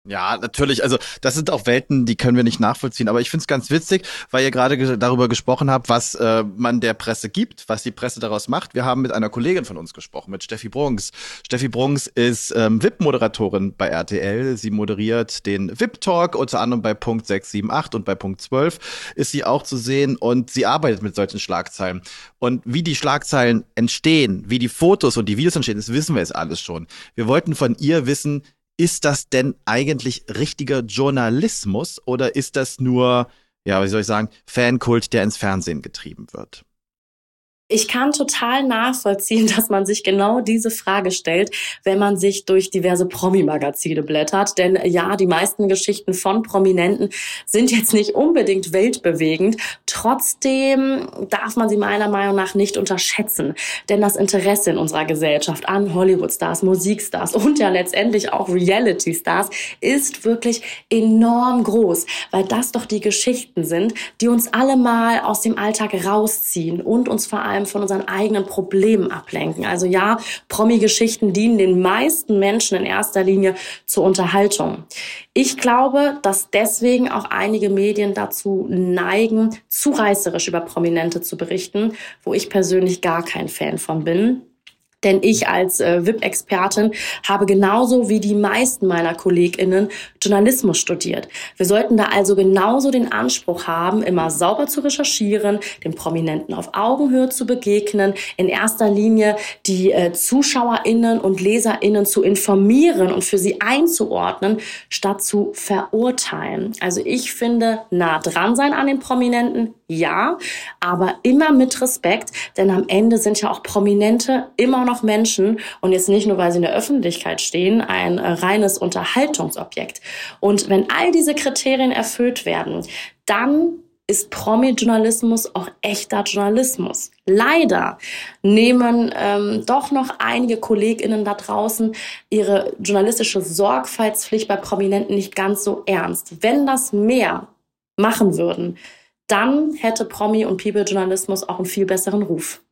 Speaker 4: Ja, natürlich. Also das sind auch Welten, die können wir nicht nachvollziehen. Aber ich finde es ganz witzig, weil ihr gerade ge darüber gesprochen habt, was äh, man der Presse gibt, was die Presse daraus macht. Wir haben mit einer Kollegin von uns gesprochen, mit Steffi Brunks. Steffi Brunks ist ähm, VIP-Moderatorin bei RTL. Sie moderiert den VIP-Talk, unter anderem bei Punkt 678 und bei Punkt 12 ist sie auch zu sehen und sie arbeitet mit solchen Schlagzeilen. Und wie die Schlagzeilen entstehen, wie die Fotos und die Videos entstehen, das wissen wir jetzt alles schon. Wir wollten von ihr wissen, ist das denn eigentlich richtiger Journalismus oder ist das nur, ja, wie soll ich sagen, Fankult, der ins Fernsehen getrieben wird?
Speaker 8: Ich kann total nachvollziehen, dass man sich genau diese Frage stellt, wenn man sich durch diverse Promi-Magazine blättert. Denn ja, die meisten Geschichten von Prominenten sind jetzt nicht unbedingt weltbewegend. Trotzdem darf man sie meiner Meinung nach nicht unterschätzen. Denn das Interesse in unserer Gesellschaft an Hollywood-Stars, Musikstars und ja letztendlich auch Reality-Stars ist wirklich enorm groß, weil das doch die Geschichten sind, die uns alle mal aus dem Alltag rausziehen und uns vor allem allem von unseren eigenen Problemen ablenken. Also ja, Promi-Geschichten dienen den meisten Menschen in erster Linie zur Unterhaltung. Ich glaube, dass deswegen auch einige Medien dazu neigen, zu reißerisch über Prominente zu berichten, wo ich persönlich gar kein Fan von bin. Denn ich als äh, VIP-Expertin habe genauso wie die meisten meiner KollegInnen Journalismus studiert. Wir sollten da also genauso den Anspruch haben, immer sauber zu recherchieren, den Prominenten auf Augenhöhe zu begegnen, in erster Linie die äh, ZuschauerInnen und LeserInnen zu informieren und für sie einzuordnen, statt zu verurteilen. Also ich finde, nah dran sein an den Prominenten, ja, aber immer mit Respekt, denn am Ende sind ja auch Prominente immer noch Menschen und jetzt nicht nur, weil sie in der Öffentlichkeit stehen, ein äh, reines Unterhaltungsobjekt. Und wenn all diese Kriterien erfüllt werden, dann ist Promi-Journalismus auch echter Journalismus. Leider nehmen ähm, doch noch einige KollegInnen da draußen ihre journalistische Sorgfaltspflicht bei Prominenten nicht ganz so ernst. Wenn das mehr machen würden, dann hätte Promi- und People-Journalismus auch einen viel besseren Ruf.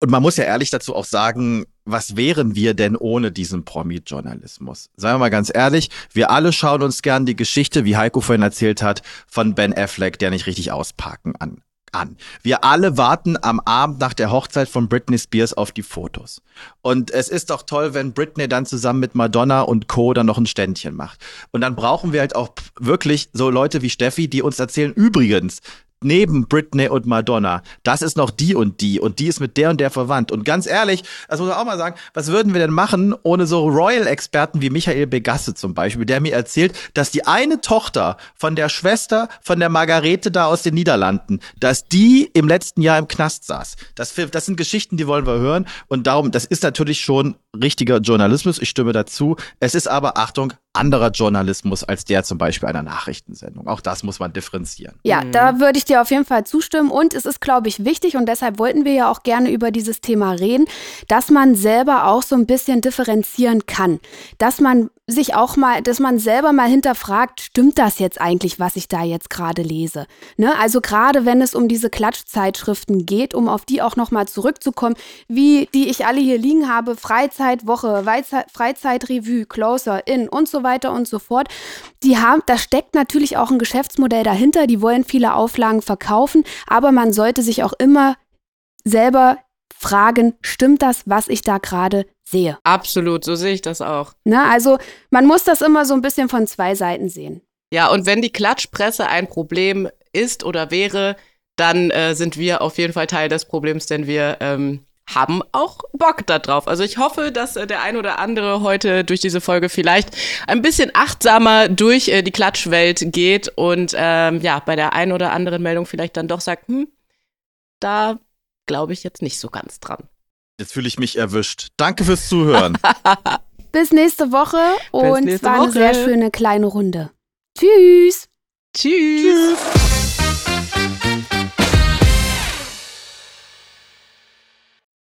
Speaker 4: Und man muss ja ehrlich dazu auch sagen, was wären wir denn ohne diesen Promi-Journalismus? Seien wir mal ganz ehrlich, wir alle schauen uns gern die Geschichte, wie Heiko vorhin erzählt hat, von Ben Affleck, der nicht richtig ausparken an, an. Wir alle warten am Abend nach der Hochzeit von Britney Spears auf die Fotos. Und es ist doch toll, wenn Britney dann zusammen mit Madonna und Co. dann noch ein Ständchen macht. Und dann brauchen wir halt auch wirklich so Leute wie Steffi, die uns erzählen, übrigens, neben Britney und Madonna, das ist noch die und die und die ist mit der und der verwandt. Und ganz ehrlich, das muss man auch mal sagen, was würden wir denn machen ohne so Royal-Experten wie Michael Begasse zum Beispiel, der mir erzählt, dass die eine Tochter von der Schwester von der Margarete da aus den Niederlanden, dass die im letzten Jahr im Knast saß. Das, das sind Geschichten, die wollen wir hören und darum, das ist natürlich schon richtiger Journalismus, ich stimme dazu. Es ist aber, Achtung, anderer Journalismus als der zum Beispiel einer Nachrichtensendung. Auch das muss man differenzieren.
Speaker 5: Ja, da würde ich dir auf jeden Fall zustimmen. Und es ist, glaube ich, wichtig, und deshalb wollten wir ja auch gerne über dieses Thema reden, dass man selber auch so ein bisschen differenzieren kann. Dass man sich auch mal, dass man selber mal hinterfragt, stimmt das jetzt eigentlich, was ich da jetzt gerade lese? Ne? Also gerade wenn es um diese Klatschzeitschriften geht, um auf die auch nochmal zurückzukommen, wie die ich alle hier liegen habe, Freizeitwoche, Freizeitrevue, Closer, In und so weiter und so fort. Die haben, da steckt natürlich auch ein Geschäftsmodell dahinter, die wollen viele Auflagen verkaufen, aber man sollte sich auch immer selber fragen, stimmt das, was ich da gerade sehe?
Speaker 6: Absolut, so sehe ich das auch.
Speaker 5: Na, also man muss das immer so ein bisschen von zwei Seiten sehen.
Speaker 6: Ja, und wenn die Klatschpresse ein Problem ist oder wäre, dann äh, sind wir auf jeden Fall Teil des Problems, denn wir ähm, haben auch Bock darauf. Also ich hoffe, dass äh, der ein oder andere heute durch diese Folge vielleicht ein bisschen achtsamer durch äh, die Klatschwelt geht und ähm, ja, bei der ein oder anderen Meldung vielleicht dann doch sagt, hm, da glaube ich jetzt nicht so ganz dran.
Speaker 4: Jetzt fühle ich mich erwischt. Danke fürs Zuhören.
Speaker 5: Bis nächste Woche und es war eine sehr schöne kleine Runde. Tschüss.
Speaker 6: Tschüss. Tschüss.